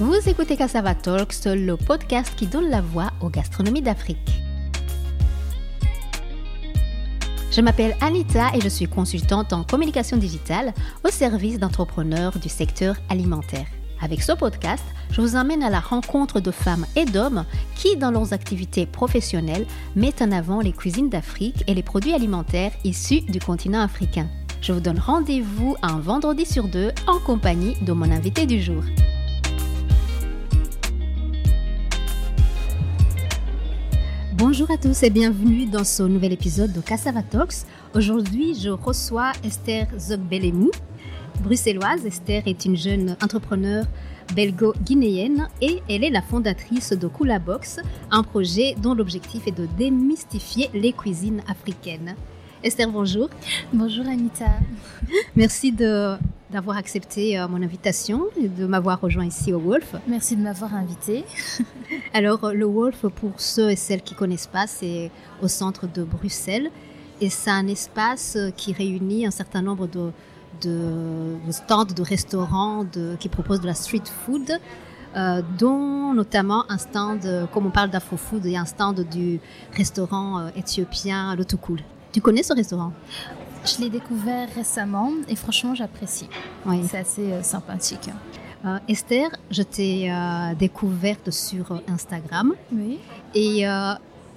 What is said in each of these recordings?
Vous écoutez Cassava Talks, le podcast qui donne la voix aux gastronomies d'Afrique. Je m'appelle Anita et je suis consultante en communication digitale au service d'entrepreneurs du secteur alimentaire. Avec ce podcast, je vous emmène à la rencontre de femmes et d'hommes qui, dans leurs activités professionnelles, mettent en avant les cuisines d'Afrique et les produits alimentaires issus du continent africain. Je vous donne rendez-vous un vendredi sur deux en compagnie de mon invité du jour. Bonjour à tous et bienvenue dans ce nouvel épisode de Cassava Talks. Aujourd'hui, je reçois Esther Zogbelemou, bruxelloise. Esther est une jeune entrepreneure belgo-guinéenne et elle est la fondatrice de Kula Box, un projet dont l'objectif est de démystifier les cuisines africaines. Esther, bonjour. Bonjour Anita. Merci de d'avoir accepté euh, mon invitation et de m'avoir rejoint ici au Wolf. Merci de m'avoir invité. Alors, le Wolf, pour ceux et celles qui ne connaissent pas, c'est au centre de Bruxelles et c'est un espace qui réunit un certain nombre de, de, stands, de restaurants de, qui proposent de la street food. Euh, dont notamment un stand, comme on parle d'afro-food, il y a un stand du restaurant euh, éthiopien Lotukul. Tu connais ce restaurant? Je l'ai découvert récemment et franchement, j'apprécie. Oui. C'est assez euh, sympathique. Euh, Esther, je t'ai euh, découverte sur Instagram. Oui. Et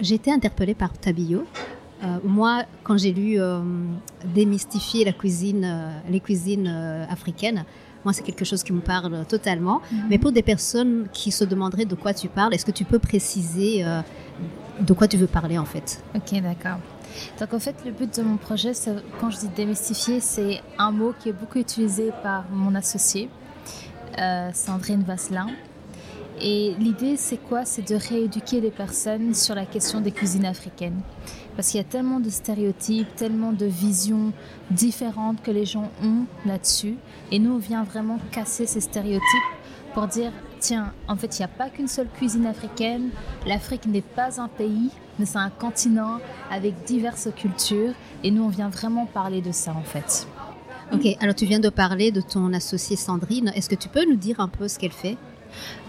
j'ai été interpellée par ta bio. moi, quand j'ai lu Démystifier la cuisine, les cuisines africaines, moi, c'est quelque chose qui me parle totalement. Mhm. Mais pour des personnes qui se demanderaient de quoi tu parles, est-ce que tu peux préciser de quoi tu veux parler en fait? Ok, d'accord. Donc en fait, le but de mon projet, quand je dis démystifier, c'est un mot qui est beaucoup utilisé par mon associé, euh, Sandrine Vasselin. Et l'idée, c'est quoi? C'est de rééduquer les personnes sur la question des cuisines africaines. Parce qu'il y a tellement de stéréotypes, tellement de visions différentes que les gens ont là-dessus. Et nous, on vient vraiment casser ces stéréotypes pour dire, tiens, en fait, il n'y a pas qu'une seule cuisine africaine. L'Afrique n'est pas un pays, mais c'est un continent avec diverses cultures. Et nous, on vient vraiment parler de ça, en fait. Ok, alors tu viens de parler de ton associée Sandrine. Est-ce que tu peux nous dire un peu ce qu'elle fait?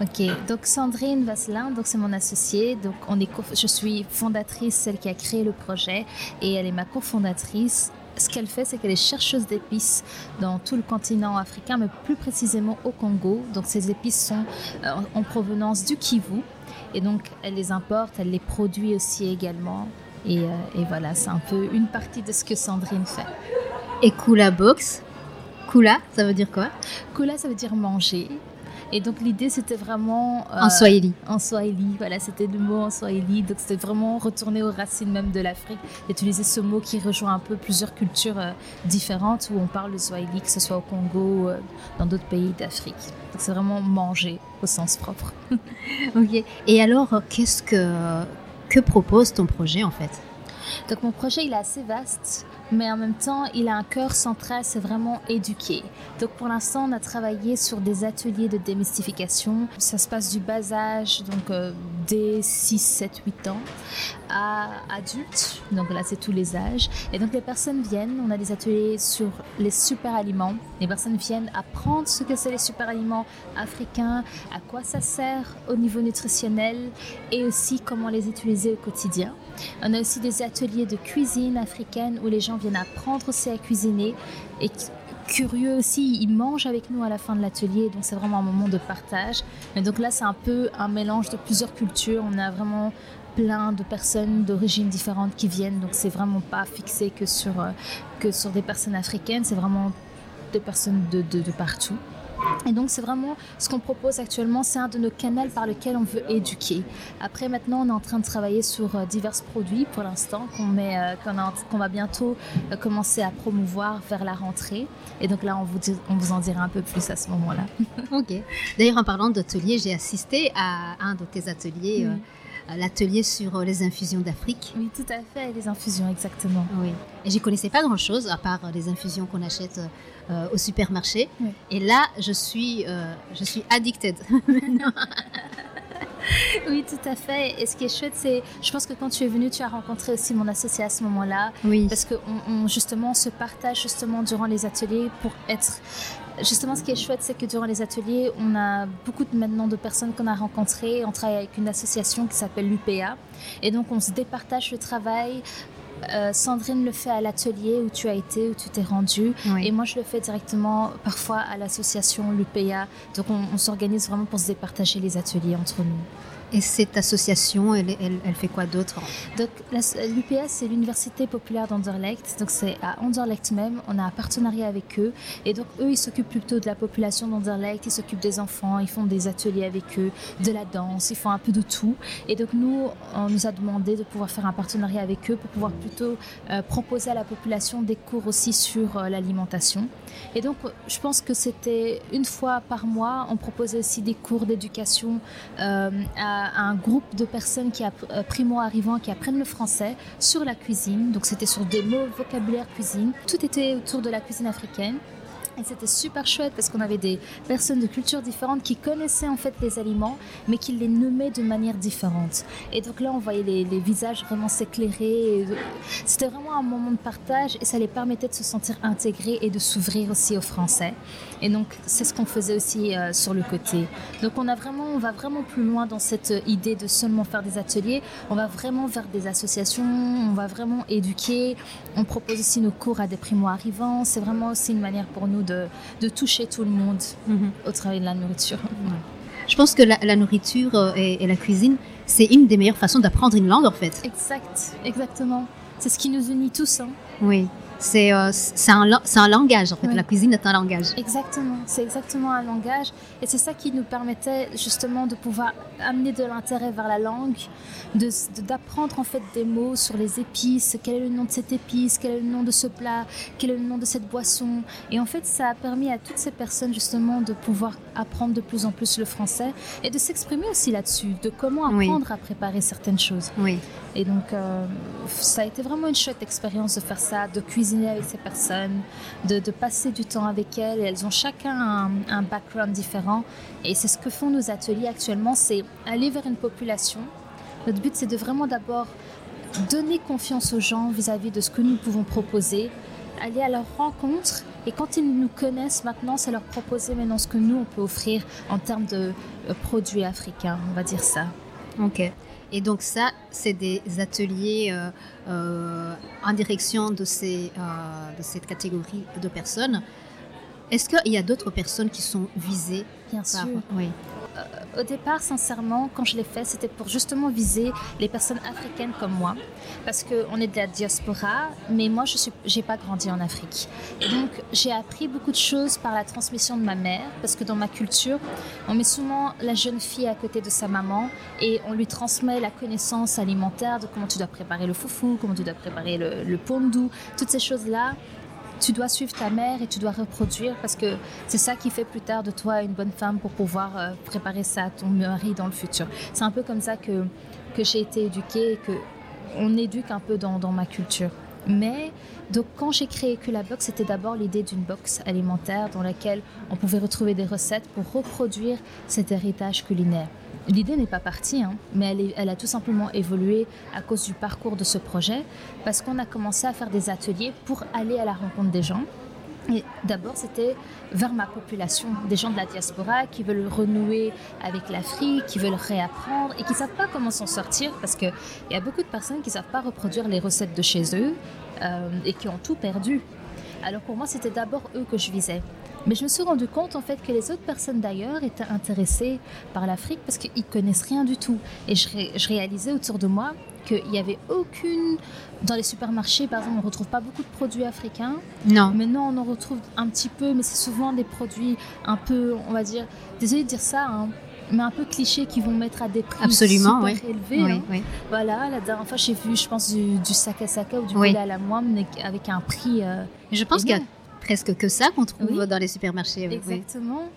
Ok, donc Sandrine Vasselin, donc c'est mon associée. Donc on est, je suis fondatrice, celle qui a créé le projet, et elle est ma cofondatrice ce qu'elle fait, c'est qu'elle est chercheuse d'épices dans tout le continent africain, mais plus précisément au Congo. Donc ces épices sont euh, en provenance du Kivu. Et donc, elle les importe, elle les produit aussi également. Et, euh, voilà, c'est un peu une partie de ce que Sandrine fait. Et Kula Box Kula, ça veut dire quoi? Kula, ça veut dire manger. Et donc l'idée c'était vraiment... Euh, en Swahili. En Swahili, voilà, c'était le mot en Swahili. Donc c'était vraiment retourner aux racines même de l'Afrique, utiliser ce mot qui rejoint un peu plusieurs cultures euh, différentes où on parle le Swahili, que ce soit au Congo, euh, dans d'autres pays d'Afrique. Donc c'est vraiment manger au sens propre. ok. Et alors, qu'est-ce que, que propose ton projet en fait? Donc mon projet il est assez vaste mais en même temps, il a un cœur central, c'est vraiment éduquer. Donc pour l'instant, on a travaillé sur des ateliers de démystification. Ça se passe du bas âge, donc euh, dès 6, 7, 8 ans, à adultes. Donc là, c'est tous les âges. Et donc les personnes viennent, on a des ateliers sur les super aliments. Les personnes viennent apprendre ce que c'est les super aliments africains, à quoi ça sert au niveau nutritionnel et aussi comment les utiliser au quotidien. On a aussi des ateliers de cuisine africaine où les gens viennent apprendre aussi à cuisiner et curieux aussi, ils mangent avec nous à la fin de l'atelier, donc c'est vraiment un moment de partage. Et donc là, c'est un peu un mélange de plusieurs cultures. On a vraiment plein de personnes d'origines différentes qui viennent, donc c'est vraiment pas fixé que sur, euh, des personnes africaines, c'est vraiment des personnes de partout. Et donc c'est vraiment ce qu'on propose actuellement, c'est un de nos canaux par lequel on veut éduquer. Après maintenant, on est en train de travailler sur euh, divers produits pour l'instant qu'on euh, qu'on va bientôt euh, commencer à promouvoir vers la rentrée. Et donc là, on vous, on vous en dira un peu plus à ce moment-là. ok. D'ailleurs, en parlant d'atelier, j'ai assisté à un de tes ateliers l'atelier sur les infusions d'Afrique. Oui, tout à fait, les infusions, exactement. Oui. Et j'y connaissais pas grand-chose à part les infusions qu'on achète euh, au supermarché. Et là, je suis, euh, je suis addicted. oui, tout à fait. Et ce qui est chouette, c'est, je pense que quand tu es venu, tu as rencontré aussi mon associé à ce moment-là. Oui. Parce que on, justement, se partage justement durant les ateliers pour être. Justement, ce qui est chouette, c'est que durant les ateliers, on a beaucoup de, maintenant de personnes qu'on a rencontrées. On travaille avec une association qui s'appelle l'UPA. Et donc, on se départage le travail. Euh, Sandrine le fait à l'atelier où tu as été, où tu t'es rendu. Et moi, je le fais directement parfois à l'association l'UPA. Donc, on s'organise vraiment pour se départager les ateliers entre nous. Et cette association, elle, fait quoi d'autre Donc, l'UPS, c'est l'Université populaire d'Anderlecht. Donc, c'est à Anderlecht même. On a un partenariat avec eux. Et donc, eux, ils s'occupent plutôt de la population d'Anderlecht. Ils s'occupent des enfants. Ils font des ateliers avec eux, de la danse. Ils font un peu de tout. Et donc, nous, on nous a demandé de pouvoir faire un partenariat avec eux pour pouvoir plutôt euh, proposer à la population des cours aussi sur euh, l'alimentation. Et donc, je pense que c'était une fois par mois, on proposait aussi des cours d'éducation euh, à, un groupe de personnes euh, primo-arrivants qui apprennent le français sur la cuisine. Donc, c'était sur des mots, vocabulaire cuisine. Tout était autour de la cuisine africaine. C'était super chouette parce qu'on avait des personnes de cultures différentes qui connaissaient en fait les aliments, mais qui les nommaient de manière différente. Et donc là, on voyait les, visages vraiment s'éclairer. C'était vraiment un moment de partage et ça les permettait de se sentir intégrés et de s'ouvrir aussi au français. Et donc, c'est ce qu'on faisait aussi euh, sur le côté. Donc, on, a vraiment, on va vraiment plus loin dans cette idée de seulement faire des ateliers. On va vraiment vers des associations, on va vraiment éduquer. On propose aussi nos cours à des primo-arrivants. C'est vraiment aussi une manière pour nous toucher tout le monde mhm. au travail de la nourriture. Je pense que la, nourriture euh, et, la cuisine, c'est une des meilleures façons d'apprendre une langue en fait. Exact, exactement. C'est ce qui nous unit tous. Hein. Oui. C'est euh, un, un, langage, en fait. La cuisine est un langage. Exactement, c'est exactement un langage. Et c'est ça qui nous permettait justement de pouvoir amener de l'intérêt vers la langue, d'apprendre de, en fait des mots sur les épices, quel est le nom de cette épice, quel est le nom de ce plat, quel est le nom de cette boisson? Et en fait, ça a permis à toutes ces personnes justement de pouvoir apprendre de plus en plus le français et de s'exprimer aussi là-dessus, de comment apprendre à préparer certaines choses. Oui. Et donc, euh, ça a été vraiment une chouette expérience de faire ça, de cuisiner avec ces personnes, de, passer du temps avec elles. elles ont chacun un, background différent. Et c'est ce que font nos ateliers actuellement, c'est aller vers une population. Notre but, c'est de vraiment d'abord donner confiance aux gens vis-à-vis de ce que nous pouvons proposer, aller à leur rencontre. Et quand ils nous connaissent maintenant, c'est leur proposer maintenant ce que nous, on peut offrir en termes de euh, produits africains, on va dire ça. Ok. Et donc ça, c'est des ateliers euh, euh, en direction de, ces, euh, de cette catégorie de personnes. Est-ce qu'il y a d'autres personnes qui sont visées Bien sûr. Oui. Euh, au départ, sincèrement, quand je l'ai fait, c'était pour justement viser les personnes africaines comme moi, parce qu'on est de la diaspora, mais moi, je n'ai pas grandi en Afrique. Donc, j'ai appris beaucoup de choses par la transmission de ma mère, parce que dans ma culture, on met souvent la jeune fille à côté de sa maman et on lui transmet la connaissance alimentaire de comment tu dois préparer le foufou, comment tu dois préparer le, le toutes ces choses-là tu dois suivre ta mère et tu dois reproduire parce que c'est ça qui fait plus tard de toi une bonne femme pour pouvoir euh, préparer ça à ton mari dans le futur. C'est un peu comme ça que, que j'ai été éduquée et que on éduque un peu dans, dans ma culture. Mais donc quand j'ai créé Box, c'était d'abord l'idée d'une box alimentaire dans laquelle on pouvait retrouver des recettes pour reproduire cet héritage culinaire. L'idée n'est pas partie, hein, mais elle, a tout simplement évolué à cause du parcours de ce projet, parce qu'on a commencé à faire des ateliers pour aller à la rencontre des gens. Et d'abord, c'était vers ma population, des gens de la diaspora qui veulent renouer avec l'Afrique, qui veulent réapprendre et qui ne savent pas comment s'en sortir parce qu'il y a beaucoup de personnes qui ne savent pas reproduire les recettes de chez eux euh, et qui ont tout perdu. Alors pour moi, c'était d'abord eux que je visais. Mais je me suis rendu compte en fait que les autres personnes d'ailleurs étaient intéressées par l'Afrique parce qu'ils connaissent rien du tout. Et je, je réalisais autour de moi qu'il n'y avait aucune. Dans les supermarchés, par exemple, on ne retrouve pas beaucoup de produits africains. Non. Maintenant, on en retrouve un petit peu, mais c'est souvent des produits un peu, on va dire, désolé de dire ça, hein, mais un peu clichés qui vont mettre à des prix Absolument, super élevés. Oui, hein. oui. Voilà, la dernière fois, j'ai vu, je pense, du, du saka ou du poulet à la moine avec un prix. Euh, je pense qu'il y a presque que ça qu'on trouve dans les supermarchés. Exactement.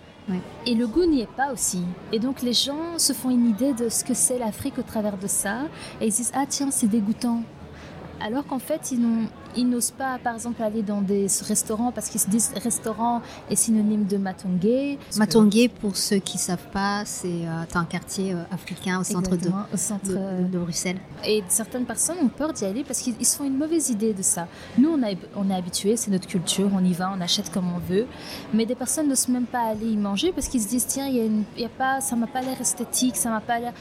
Et le goût n'y est pas aussi. Et donc les gens se font une idée de ce que c'est l'Afrique au travers de ça. Et ils disent, ah tiens, c'est dégoûtant. Alors qu'en fait, ils n'ont ils n'osent pas, par exemple, aller dans des restaurants parce qu'ils se disent restaurant est synonyme de Matongé. Matongé, pour ceux qui ne savent pas, c'est euh, un quartier euh, africain au centre, de, au centre de, de, Bruxelles. Et certaines personnes ont peur d'y aller parce qu'ils se font une mauvaise idée de ça. Nous, on, a, on est habitués, c'est notre culture, on y va, on achète comme on veut. Mais des personnes n'osent même pas aller y manger parce qu'ils se disent tiens, y a une, y a pas, ça m'a pas l'air esthétique, ça m'a pas l'air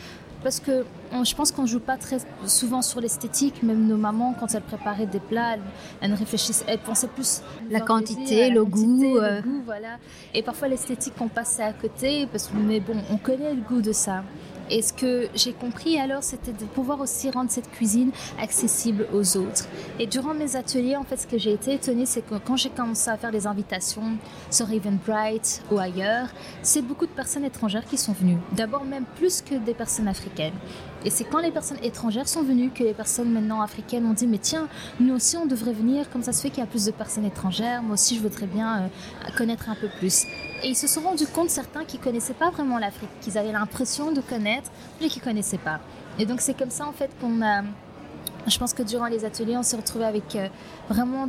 parce que je pense qu'on joue pas très souvent sur l'esthétique. Même nos mamans, quand elles préparaient des plats, elles, réfléchissaient, elles pensaient plus la quantité, le, goût, le euh. goût, voilà. Et parfois l'esthétique, on passait à côté, parce que mais bon, on connaît le goût de ça. Et ce que j'ai compris alors, c'était de pouvoir aussi rendre cette cuisine accessible aux autres. Et durant mes ateliers, en fait, ce que j'ai été étonnée, c'est que quand j'ai commencé à faire des invitations sur Eventbrite ou ailleurs, c'est beaucoup de personnes étrangères qui sont venues. D'abord même plus que des personnes africaines. Et c'est quand les personnes étrangères sont venues que les personnes maintenant africaines ont dit mais tiens, nous aussi on devrait venir, comme ça se fait qu'il y a plus de personnes étrangères, moi aussi je voudrais bien euh, connaître un peu plus. Et ils se sont rendus compte, certains qui connaissaient pas vraiment l'Afrique, qu'ils avaient l'impression de connaître, mais qui connaissaient pas. Et donc c'est comme ça en fait qu'on a je pense que durant les ateliers, on s'est retrouvé avec euh, vraiment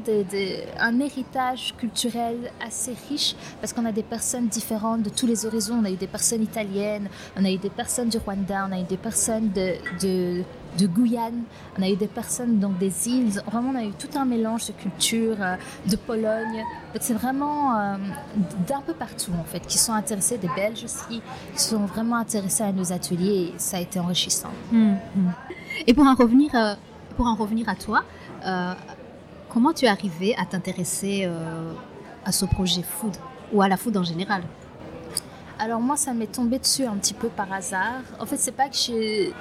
un héritage culturel assez riche parce qu'on a des personnes différentes de tous les horizons. On a eu des personnes italiennes, on a eu des personnes du Rwanda, on a eu des personnes de, de, Guyane, on a eu des personnes donc des îles. Vraiment, on a eu tout un mélange de cultures, euh, de Pologne. C'est vraiment euh, d'un peu partout en fait qui sont intéressés, des Belges aussi, qui sont vraiment intéressés à nos ateliers et ça a été enrichissant. Hum, hum. Et pour en revenir pour en revenir à toi, euh, comment tu es arrivé à t'intéresser euh, à ce projet food ou à la food en général? Alors moi, ça m'est tombé dessus un petit peu par hasard. En fait, c'est pas que je,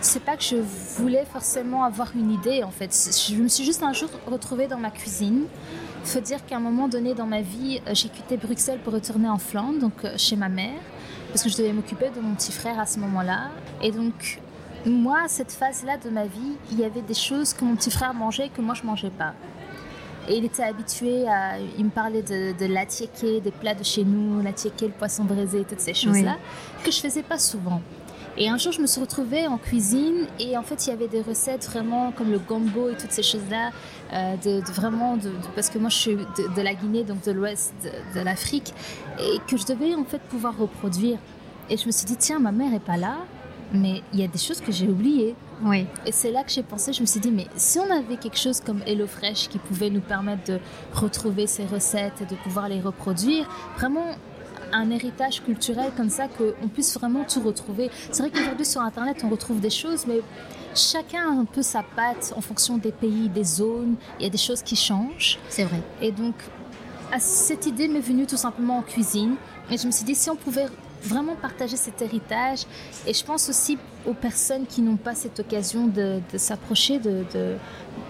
c'est pas que je voulais forcément avoir une idée. En fait, je me suis juste un jour retrouvée dans ma cuisine. Faut dire qu'à un moment donné dans ma vie, euh, j'ai quitté Bruxelles pour retourner en Flandre, donc chez ma mère, parce que je devais m'occuper de mon petit frère à ce moment-là. Et donc moi, à cette phase-là de ma vie, il y avait des choses que mon petit frère mangeait que moi je mangeais pas. Et il était habitué à. Il me parlait de, de des plats de chez nous, l'attiéké, le poisson braisé, toutes ces choses-là, que je faisais pas souvent. Et un jour, je me suis retrouvée en cuisine et en fait, il y avait des recettes vraiment comme le gombo et toutes ces choses-là, euh, de, vraiment, de, parce que moi, je suis de, la Guinée, donc de l'ouest de, l'Afrique, et que je devais en fait pouvoir reproduire. Et je me suis dit, tiens, ma mère est pas là, mais il y a des choses que j'ai oubliées. Oui. Et c'est là que j'ai pensé, je me suis dit, mais si on avait quelque chose comme HelloFresh qui pouvait nous permettre de retrouver ces recettes et de pouvoir les reproduire, vraiment un héritage culturel comme ça, qu'on puisse vraiment tout retrouver. C'est vrai qu'aujourd'hui sur Internet, on retrouve des choses, mais chacun a un peu sa patte en fonction des pays, des zones. Il y a des choses qui changent. C'est vrai. Et donc, cette idée m'est venue tout simplement en cuisine. Et je me suis dit, si on pouvait vraiment partager cet héritage. Et je pense aussi aux personnes qui n'ont pas cette occasion de, s'approcher, de,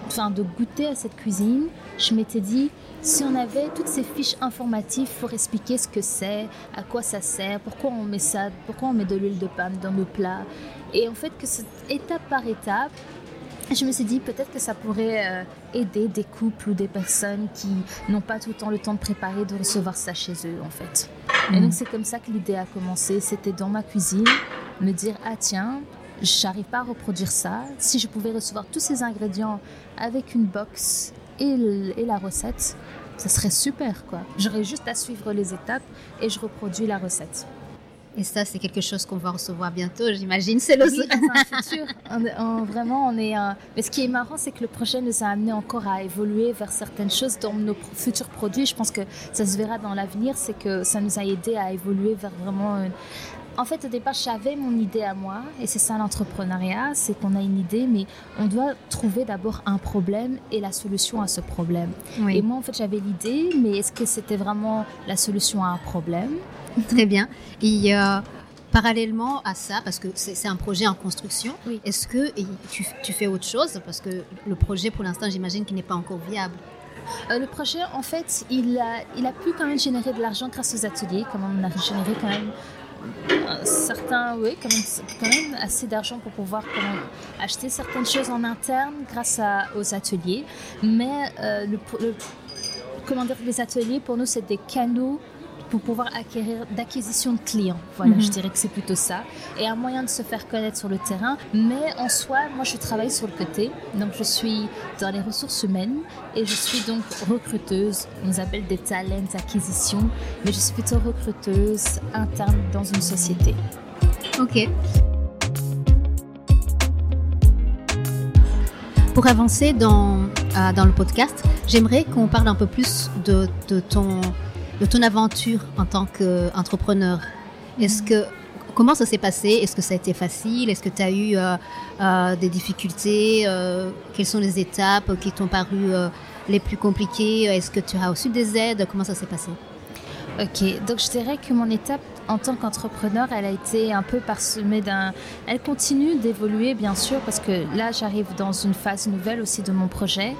enfin, de goûter à cette cuisine. Je m'étais dit, si on avait toutes ces fiches informatives pour expliquer ce que c'est, à quoi ça sert, pourquoi on met ça, pourquoi on met de l'huile de palme dans nos plats, et en fait que c'est étape par étape, je me suis dit peut-être que ça pourrait euh, aider des couples ou des personnes qui n'ont pas tout le temps le temps de préparer, de recevoir ça chez eux en fait. Et donc c'est comme ça que l'idée a commencé. C'était dans ma cuisine, me dire ah tiens, j'arrive pas à reproduire ça. Si je pouvais recevoir tous ces ingrédients avec une box et, et la recette, ça serait super quoi. J'aurais juste à suivre les étapes et je reproduis la recette. Et ça, c'est quelque chose qu'on va recevoir bientôt, j'imagine. C'est le futur. vraiment, on est. Mais ce qui est marrant, c'est que le projet nous a amené encore à évoluer vers certaines choses dans nos futurs produits. Je pense que ça se verra dans l'avenir. C'est que ça nous a aidé à évoluer vers vraiment. En fait, au départ, j'avais mon idée à moi, et c'est ça l'entrepreneuriat, c'est qu'on a une idée, mais on doit trouver d'abord un problème et la solution à ce problème. Et moi, en fait, j'avais l'idée, mais est-ce que c'était vraiment la solution à un problème? Très bien. Et parallèlement à ça, parce que c'est un projet en construction, est-ce que tu, tu, fais autre chose? Parce que le projet, pour l'instant, j'imagine qu'il n'est pas encore viable. Euh, le projet, en fait, il a, il a pu quand même générer de l'argent grâce aux ateliers. Comme on a généré quand même euh, certains, oui, quand même, assez d'argent pour pouvoir acheter certaines choses en interne grâce aux ateliers. Mais euh, le, comment dire, les ateliers, pour nous, c'est des canaux pour pouvoir acquérir d'acquisition de clients. Voilà, Mhm. je dirais que c'est plutôt ça. Et un moyen de se faire connaître sur le terrain. Mais en soi, moi, je travaille sur le côté. Donc, je suis dans les ressources humaines et je suis donc recruteuse. On nous appelle des talents acquisition, mais je suis plutôt recruteuse interne dans une société. Ok. Pour avancer dans, euh, dans le podcast, j'aimerais qu'on parle un peu plus de, de, ton, de ton aventure en tant qu'entrepreneur. Est-ce que comment ça s'est passé? Est-ce que ça a été facile? Est-ce que tu as eu euh, euh, des difficultés? Euh, Quelles sont les étapes qui t'ont paru les plus compliquées? Est-ce que tu as reçu des aides? Comment ça s'est passé? Ok, donc je dirais que mon étape en tant qu'entrepreneur, elle a été un peu parsemée d'un... Elle continue d'évoluer, bien sûr, parce que là, j'arrive dans une phase nouvelle aussi de mon projet.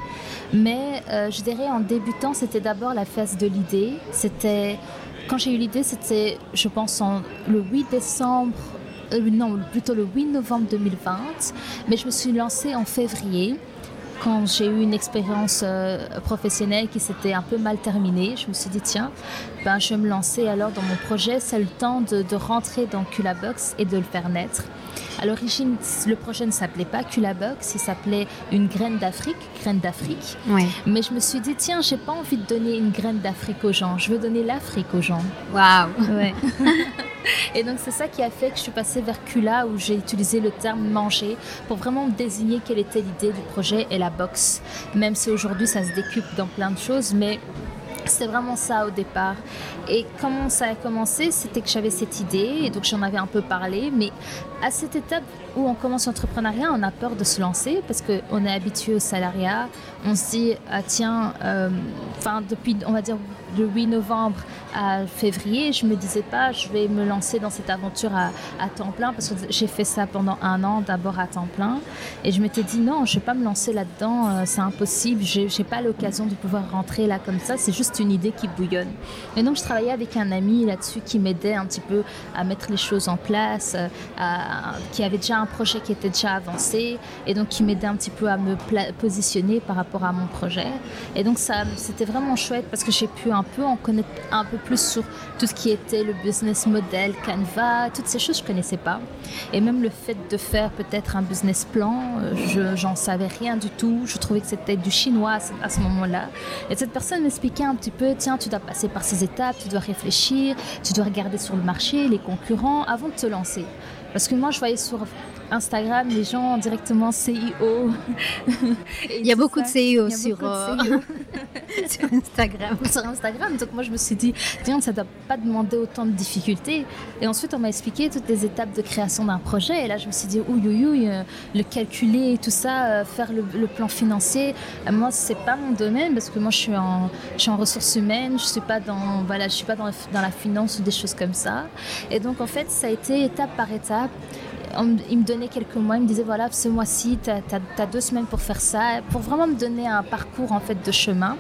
Mais euh, je dirais, en débutant, c'était d'abord la phase de l'idée. C'était... Quand j'ai eu l'idée, c'était, je pense, en, le 8 décembre... euh, non, plutôt le 8 novembre 2020. Mais je me suis lancée en février quand j'ai eu une expérience euh, professionnelle qui s'était un peu mal terminée, je me suis dit tiens, ben, je vais me lancer alors dans mon projet. C'est le temps de, de rentrer dans Culabox et de le faire naître. À l'origine, le projet ne s'appelait pas Culabox, il s'appelait Une graine d'Afrique, graine d'Afrique. Oui. Mais je me suis dit tiens, j'ai pas envie de donner une graine d'Afrique aux gens, je veux donner l'Afrique aux gens. Waouh Ouais. Et donc c'est ça qui a fait que je suis passée vers Cula où j'ai utilisé le terme manger pour vraiment désigner quelle était l'idée du projet et la box. Même si aujourd'hui ça se décupe dans plein de choses, mais c'était vraiment ça au départ. Et comment ça a commencé? C'était que j'avais cette idée et donc j'en avais un peu parlé, mais à cette étape où on commence l'entrepreneuriat, on a peur de se lancer parce qu'on est habitué au salariat. On se dit, ah, tiens, euh, enfin depuis, on va dire, le 8 novembre à février, je me disais pas, je vais me lancer dans cette aventure à, à temps plein parce que j'ai fait ça pendant un an d'abord à temps plein et je m'étais dit non, je vais pas me lancer là-dedans, euh, c'est impossible, j'ai pas l'occasion de pouvoir rentrer là comme ça, c'est juste une idée qui bouillonne. Et donc je travaillais avec un ami là-dessus qui m'aidait un petit peu à mettre les choses en place, euh, à- qui avait déjà un projet qui était déjà avancé et donc qui m'aidait un petit peu à me positionner par rapport à mon projet. Et donc ça, c'était vraiment chouette parce que j'ai pu un peu en connaître un peu plus sur tout ce qui était le business model, Canva, toutes ces choses je connaissais pas. Et même le fait de faire peut-être un business plan, euh, je j'en savais rien du tout. Je trouvais que c'était du chinois à ce moment-là. Et cette personne m'expliquait un petit peu, tiens, tu dois passer par ces étapes, tu dois réfléchir, tu dois regarder sur le marché, les concurrents, avant de te lancer. Parce que moi, je voyais sur Instagram les gens directement CIO. Il y a beaucoup de a sur, beaucoup de CEO. sur Instagram. sur Instagram. Donc moi je me suis dit, tiens, ça ne doit pas demander autant de difficultés. Et ensuite on m'a expliqué toutes les étapes de création d'un projet. Et là je me suis dit, ouïe, ouïe, ouïe, euh, le calculer et tout ça, euh, faire le, le plan financier, euh, moi c'est pas mon domaine parce que moi je suis en, je suis en ressources humaines, je suis pas dans, voilà, je suis pas dans, dans la finance ou des choses comme ça. Et donc en fait ça a été étape par étape. Il me donnait quelques mois, il me disait voilà, ce mois-ci, tu as, deux semaines pour faire ça, pour vraiment me donner un parcours en fait de chemin.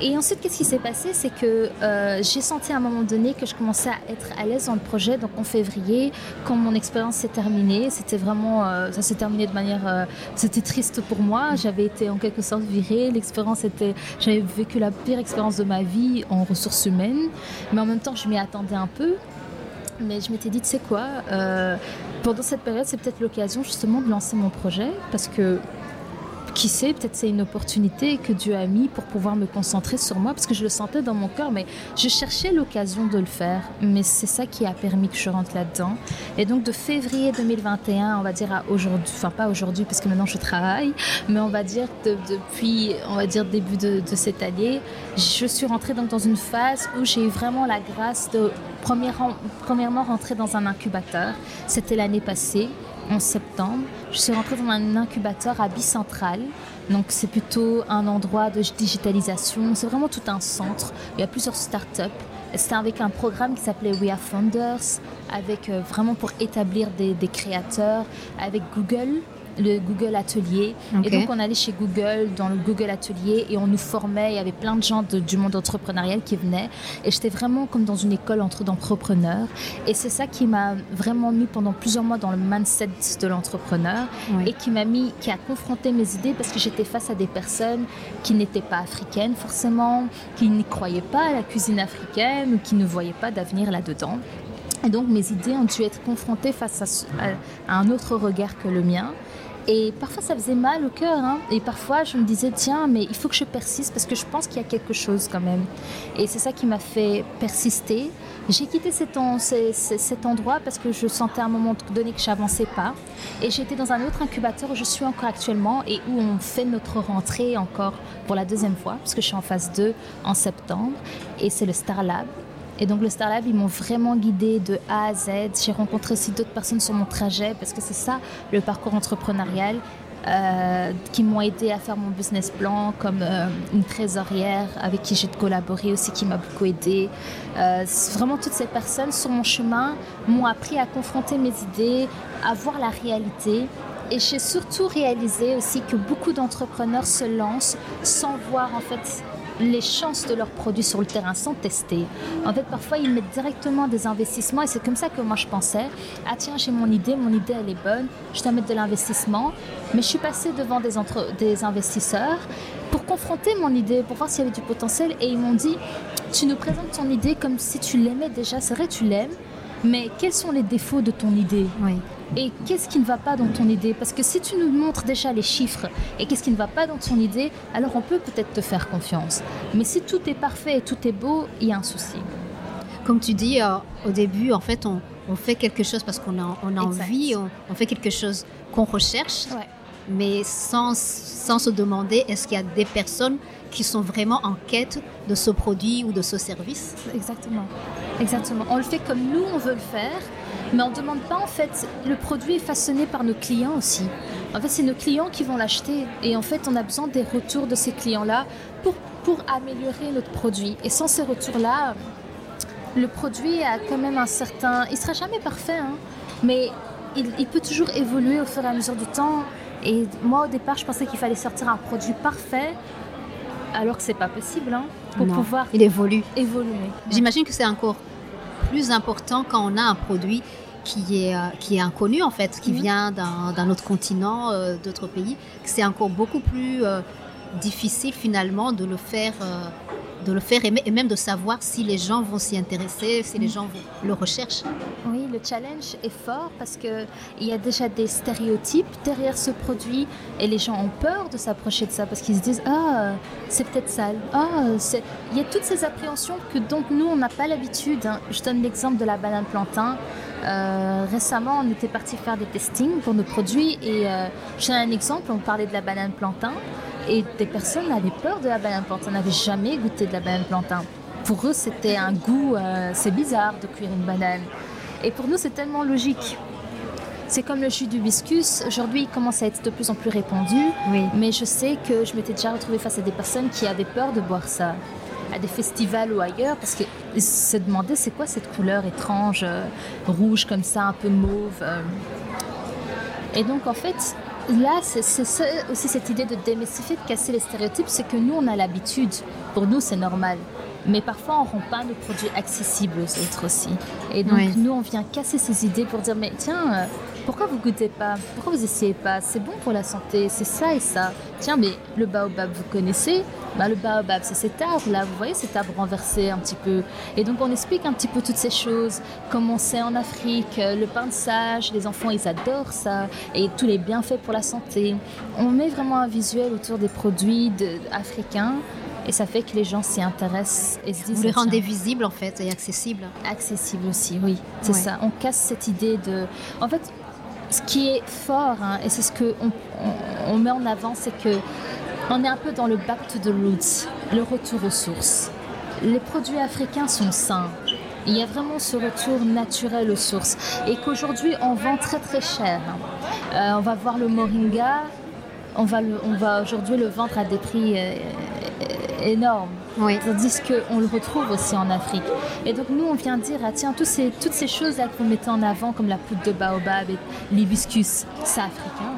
Et ensuite, qu'est-ce qui s'est passé? C'est que euh, j'ai senti à un moment donné que je commençais à être à l'aise dans le projet. Donc en février, quand mon expérience s'est terminée, c'était vraiment, euh, ça s'est terminé de manière, euh, c'était triste pour moi. J'avais été en quelque sorte virée. L'expérience était, j'avais vécu la pire expérience de ma vie en ressources humaines, mais en même temps, je m'y attendais un peu. Mais je m'étais dit, tu sais quoi, euh, pendant cette période, c'est peut-être l'occasion justement de lancer mon projet parce que qui sait, peut-être c'est une opportunité que Dieu a mis pour pouvoir me concentrer sur moi, parce que je le sentais dans mon cœur, mais je cherchais l'occasion de le faire. Mais c'est ça qui a permis que je rentre là-dedans. Et donc de février 2021, on va dire à aujourd'hui, enfin pas aujourd'hui, parce que maintenant je travaille, mais on va dire de- depuis, on va dire début de, cette année, je suis rentrée donc dans une phase où j'ai eu vraiment la grâce de premièrement rentrer dans un incubateur. C'était l'année passée en septembre. Je suis rentrée dans un incubateur à Bicentral. Donc c'est plutôt un endroit de digitalisation. C'est vraiment tout un centre. Il y a plusieurs startups. C'était avec un programme qui s'appelait We Are Founders, avec euh, vraiment pour établir des créateurs, avec Google le Google Atelier. Et donc, on allait chez Google, dans le Google Atelier, et on nous formait. Il y avait plein de gens du monde entrepreneurial qui venaient. Et j'étais vraiment comme dans une école entre d'entrepreneurs. Et c'est ça qui m'a vraiment mis pendant plusieurs mois dans le mindset de l'entrepreneur et qui m'a mis, qui a confronté mes idées parce que j'étais face à des personnes qui n'étaient pas africaines forcément, qui n'y croyaient pas à la cuisine africaine ou qui ne voyaient pas d'avenir là-dedans. Et donc mes idées ont dû être confrontées face à, un autre regard que le mien. Et parfois ça faisait mal au cœur. Hein. Et parfois je me disais, tiens, mais il faut que je persiste parce que je pense qu'il y a quelque chose quand même. Et c'est ça qui m'a fait persister. J'ai quitté cet, endroit parce que je sentais à un moment donné que j'avançais pas. Et j'étais dans un autre incubateur où je suis encore actuellement et où on fait notre rentrée encore pour la deuxième fois, parce que je suis en phase 2 en septembre. Et c'est le Star Lab. Et donc le Star Lab, ils m'ont vraiment guidée de A à Z. J'ai rencontré aussi d'autres personnes sur mon trajet parce que c'est ça le parcours entrepreneurial. Euh, qui m'ont aidé à faire mon business plan, comme euh, une trésorière avec qui j'ai collaboré aussi, qui m'a beaucoup aidé. Euh, vraiment, toutes ces personnes sur mon chemin m'ont appris à confronter mes idées, à voir la réalité. Et j'ai surtout réalisé aussi que beaucoup d'entrepreneurs se lancent sans voir en fait les chances de leurs produits sur le terrain sont testées. En fait, parfois, ils mettent directement des investissements et c'est comme ça que moi je pensais, ah tiens, j'ai mon idée, mon idée elle est bonne, je dois mettre de l'investissement. Mais je suis passée devant des, des investisseurs pour confronter mon idée, pour voir s'il y avait du potentiel. Et ils m'ont dit, tu nous présentes ton idée comme si tu l'aimais déjà, c'est vrai, tu l'aimes, mais quels sont les défauts de ton idée? Et qu'est-ce qui ne va pas dans ton idée? Parce que si tu nous montres déjà les chiffres et qu'est-ce qui ne va pas dans ton idée, alors on peut peut-être te faire confiance. Mais si tout est parfait et tout est beau, il y a un souci. Comme tu dis, euh, au début, en fait, on, fait quelque chose parce qu'on a, on a envie, on, fait quelque chose qu'on recherche, mais sans, sans se demander est-ce qu'il y a des personnes qui sont vraiment en quête de ce produit ou de ce service? Exactement. Exactement. On le fait comme nous, on veut le faire, mais on ne demande pas en fait, le produit est façonné par nos clients aussi. En fait, c'est nos clients qui vont l'acheter. Et en fait, on a besoin des retours de ces clients-là pour, pour améliorer notre produit. Et sans ces retours-là, le produit a quand même un certain... Il ne sera jamais parfait, hein, mais il, il, peut toujours évoluer au fur et à mesure du temps. Et moi, au départ, je pensais qu'il fallait sortir un produit parfait, alors que c'est pas possible, hein, pour pouvoir... Il évolue. Évoluer. J'imagine que c'est encore plus important quand on a un produit qui est, euh, qui est inconnu en fait, qui mhm. vient d'un autre continent, euh, d'autres pays, c'est encore beaucoup plus euh, difficile finalement de le faire de le faire et même de savoir si les gens vont s'y intéresser, si les gens le recherchent. Oui, le challenge est fort parce qu'il y a déjà des stéréotypes derrière ce produit et les gens ont peur de s'approcher de ça parce qu'ils se disent Ah, c'est peut-être sale. Ah, il y a toutes ces appréhensions que donc nous, on n'a pas l'habitude. Hein. Je donne l'exemple de la banane plantain. Euh, récemment, on était parti faire des testings pour nos produits et euh, j'ai un exemple, on parlait de la banane plantain. Et des personnes avaient peur de la banane plantain, n'avaient jamais goûté de la banane plantain. Pour eux, c'était un goût, euh, c'est bizarre de cuire une banane. Et pour nous, c'est tellement logique. C'est comme le jus d'hibiscus. Aujourd'hui, il commence à être de plus en plus répandu. Oui. Mais je sais que je m'étais déjà retrouvée face à des personnes qui avaient peur de boire ça à des festivals ou ailleurs parce qu'ils se demandaient c'est quoi cette couleur étrange, euh, rouge comme ça, un peu mauve. Euh. Et donc en fait, là, c'est aussi cette idée de démystifier, de casser les stéréotypes, c'est que nous, on a l'habitude. Pour nous, c'est normal. Mais parfois, on ne rend pas nos produits accessibles aux autres aussi. Et donc, nous, on vient casser ces idées pour dire, mais tiens, euh, pourquoi vous goûtez pas? Pourquoi vous essayez pas? C'est bon pour la santé, c'est ça et ça. Tiens, mais le baobab, vous connaissez? Bah, Le baobab, c'est cet arbre-là, vous voyez cet arbre renversé un petit peu? Et donc, on explique un petit peu toutes ces choses, comme on sait en Afrique, euh, le pain de sage, les enfants, ils adorent ça, et tous les bienfaits pour la santé. On met vraiment un visuel autour des produits africains et ça fait que les gens s'y intéressent et se disent. Vous les rendez visibles en fait et accessibles. Accessibles aussi, oui, c'est ça. On casse cette idée de. En fait, ce qui est fort, hein, et c'est ce qu'on on, met en avant, c'est que on est un peu dans le back to the roots, le retour aux sources. Les produits africains sont sains. Il y a vraiment ce retour naturel aux sources et qu'aujourd'hui on vend très très cher. Euh, on va voir le moringa, on va, aujourd'hui le vendre à des prix euh, énormes. Oui. Tandis qu'on le retrouve aussi en Afrique. Et donc nous, on vient dire, ah tiens, toutes ces, toutes ces choses-là que vous mettez en avant, comme la poudre de baobab et l'hibiscus, c'est africain.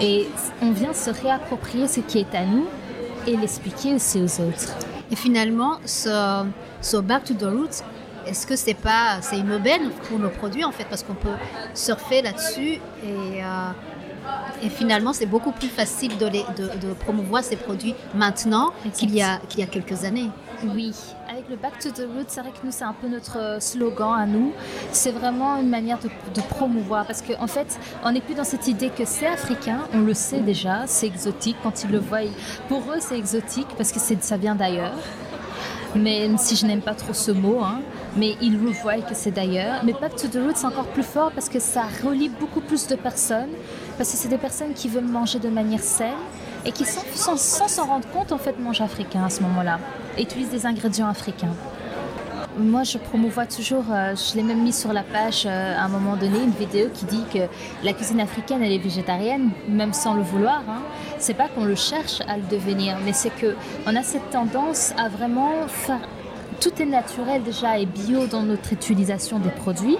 Et on vient se réapproprier ce qui est à nous et l'expliquer aussi aux autres. Et finalement, ce, ce Back to the Roots, est-ce que c'est pas c'est une aubaine pour nos produits en fait parce qu'on peut surfer là-dessus et, euh, et finalement c'est beaucoup plus facile de, les, de, de promouvoir ces produits maintenant qu'il y a qu'il y a quelques années. Oui, avec le Back to the Roots, c'est vrai que nous, c'est un peu notre slogan à nous. C'est vraiment une manière de, de promouvoir parce qu'en en fait, on n'est plus dans cette idée que c'est africain, on le sait déjà, c'est exotique. Quand ils le voient, pour eux, c'est exotique parce que ça vient d'ailleurs. Même si je n'aime pas trop ce mot, hein, mais ils le voient que c'est d'ailleurs. Mais Back to the Roots, c'est encore plus fort parce que ça relie beaucoup plus de personnes, parce que c'est des personnes qui veulent manger de manière saine et qui, sans s'en rendre compte, en fait, mangent africain à ce moment-là et utilisent des ingrédients africains. Moi, je promouvois toujours, euh, je l'ai même mis sur la page euh, à un moment donné, une vidéo qui dit que la cuisine africaine, elle est végétarienne, même sans le vouloir. Hein. C'est pas qu'on le cherche à le devenir, mais c'est que on a cette tendance à vraiment faire. Tout est naturel déjà et bio dans notre utilisation des produits.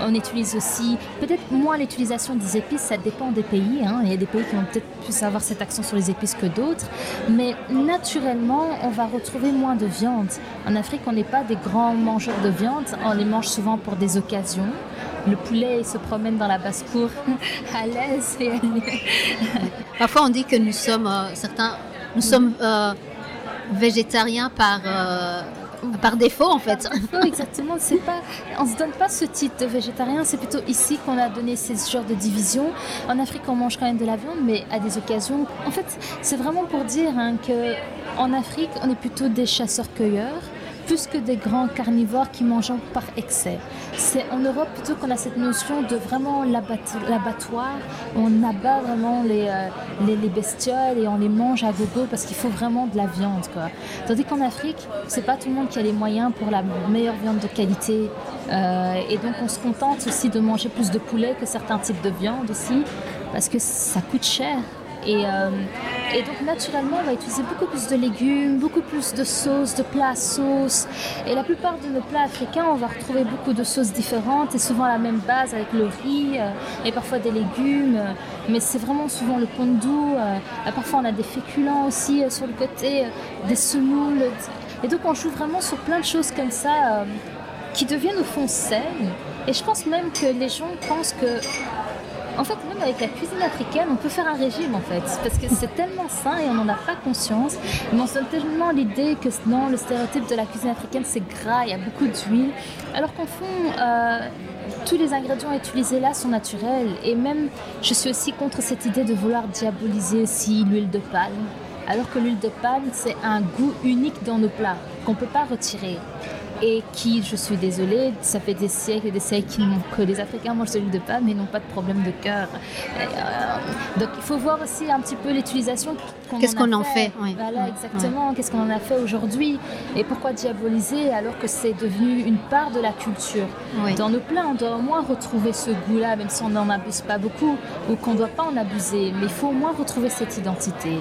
On utilise aussi, peut-être moins l'utilisation des épices, ça dépend des pays. Hein. Il y a des pays qui vont peut-être plus avoir cet accent sur les épices que d'autres. Mais naturellement, on va retrouver moins de viande. En Afrique, on n'est pas des grands mangeurs de viande. On les mange souvent pour des occasions. Le poulet se promène dans la basse-cour à l'aise. Et... Parfois, on dit que nous sommes, euh, certains, nous sommes euh, végétariens par... Euh, par défaut en fait. exactement. C'est pas, on se donne pas ce titre de végétarien. C'est plutôt ici qu'on a donné ces genres de division. En Afrique, on mange quand même de la viande, mais à des occasions. En fait, c'est vraiment pour dire hein, que en Afrique, on est plutôt des chasseurs-cueilleurs plus que des grands carnivores qui mangent par excès. C'est en Europe plutôt qu'on a cette notion de vraiment l'abattoir. On abat vraiment les, euh, les, les, bestioles et on les mange à gogo parce qu'il faut vraiment de la viande. Quoi. Tandis qu'en Afrique, c'est pas tout le monde qui a les moyens pour la meilleure viande de qualité. Euh, et donc on se contente aussi de manger plus de poulet que certains types de viande aussi parce que ça coûte cher. Et, euh, et, donc naturellement, on va utiliser beaucoup plus de légumes, beaucoup plus de sauces, de plats à sauce. Et la plupart de nos plats africains, on va retrouver beaucoup de sauces différentes et souvent la même base avec le riz euh, et parfois des légumes. mais c'est vraiment souvent le pondou. Euh, parfois, on a des féculents aussi sur le côté, des semoules. Et donc, on joue vraiment sur plein de choses comme ça qui deviennent au fond saines. Et je pense même que les gens pensent que en fait, même avec la cuisine africaine, on peut faire un régime en fait, parce que c'est tellement sain et on n'en a pas conscience. Mais on se donne tellement l'idée que non, le stéréotype de la cuisine africaine c'est gras, il y a beaucoup d'huile, alors qu'en fond, euh, tous les ingrédients utilisés là sont naturels. Et même, je suis aussi contre cette idée de vouloir diaboliser aussi l'huile de palme, alors que l'huile de palme c'est un goût unique dans nos plats qu'on ne peut pas retirer et qui, je suis désolée, ça fait des siècles et des siècles que les Africains mangent de l'huile de palme et n'ont pas de problème de cœur. Euh, donc il faut voir aussi un petit peu l'utilisation qu'on Qu'est-ce qu'on en fait, fait oui. Voilà, exactement. Qu'est-ce qu'on en a fait aujourd'hui et pourquoi diaboliser alors que c'est devenu une part de la culture. Oui. Dans nos plats, on doit au moins retrouver ce goût-là, même si on n'en abuse pas beaucoup ou qu'on ne doit pas en abuser, mais il faut au moins retrouver cette identité.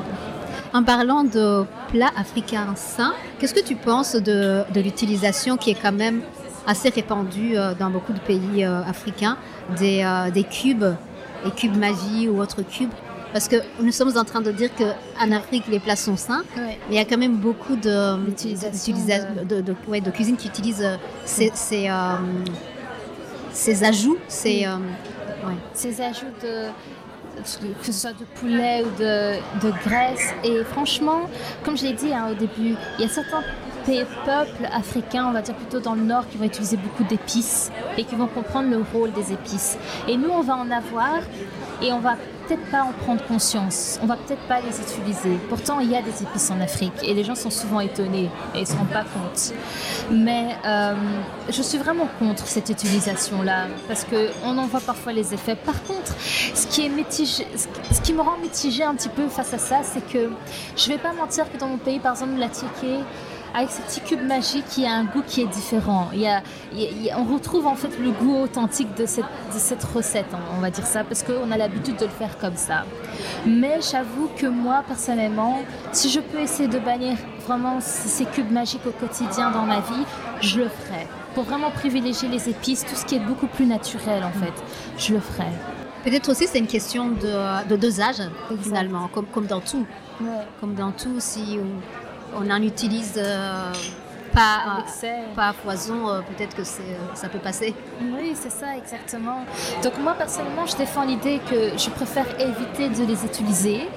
En parlant de plats africains sains, qu'est-ce que tu penses de, de l'utilisation qui est quand même assez répandue euh, dans beaucoup de pays euh, africains des, euh, des cubes, les cubes magie ou autres cubes? Parce que nous sommes en train de dire qu'en Afrique, les plats sont sains, ouais. mais il y a quand même beaucoup de, de, de, de, ouais, de cuisine qui utilisent ces, ces, euh, ces ajouts, ces, euh, ouais. ces ajouts de que ce soit de poulet ou de, graisse. Et franchement, comme je l'ai dit hein, au début, il y a certains peuples africains, on va dire plutôt dans le nord, qui vont utiliser beaucoup d'épices et qui vont comprendre le rôle des épices. Et nous, on va en avoir et on va peut-être pas en prendre conscience, on va peut-être pas les utiliser. Pourtant, il y a des épices en Afrique et les gens sont souvent étonnés et ils se rendent pas compte. Mais euh, je suis vraiment contre cette utilisation-là parce que on en voit parfois les effets. Par contre, ce qui est mitigé, ce qui me rend mitigé un petit peu face à ça, c'est que je vais pas mentir que dans mon pays, par exemple, la tiéké, avec ce petit cube magique, il y a un goût qui est différent. Il y a, il y a, on retrouve en fait le goût authentique de cette, de cette recette, on va dire ça, parce qu'on a l'habitude de le faire comme ça. Mais j'avoue que moi, personnellement, si je peux essayer de bannir vraiment ces cubes magiques au quotidien dans ma vie, je le ferai. Pour vraiment privilégier les épices, tout ce qui est beaucoup plus naturel en fait, je le ferai. Peut-être aussi c'est une question de, dosage finalement, comme, comme dans tout. Comme dans tout, si on, en utilise euh, pas, pas à foison, euh, peut-être que ça peut passer. Oui, c'est ça, exactement. Donc moi, personnellement, je défends l'idée que je préfère éviter de les utiliser.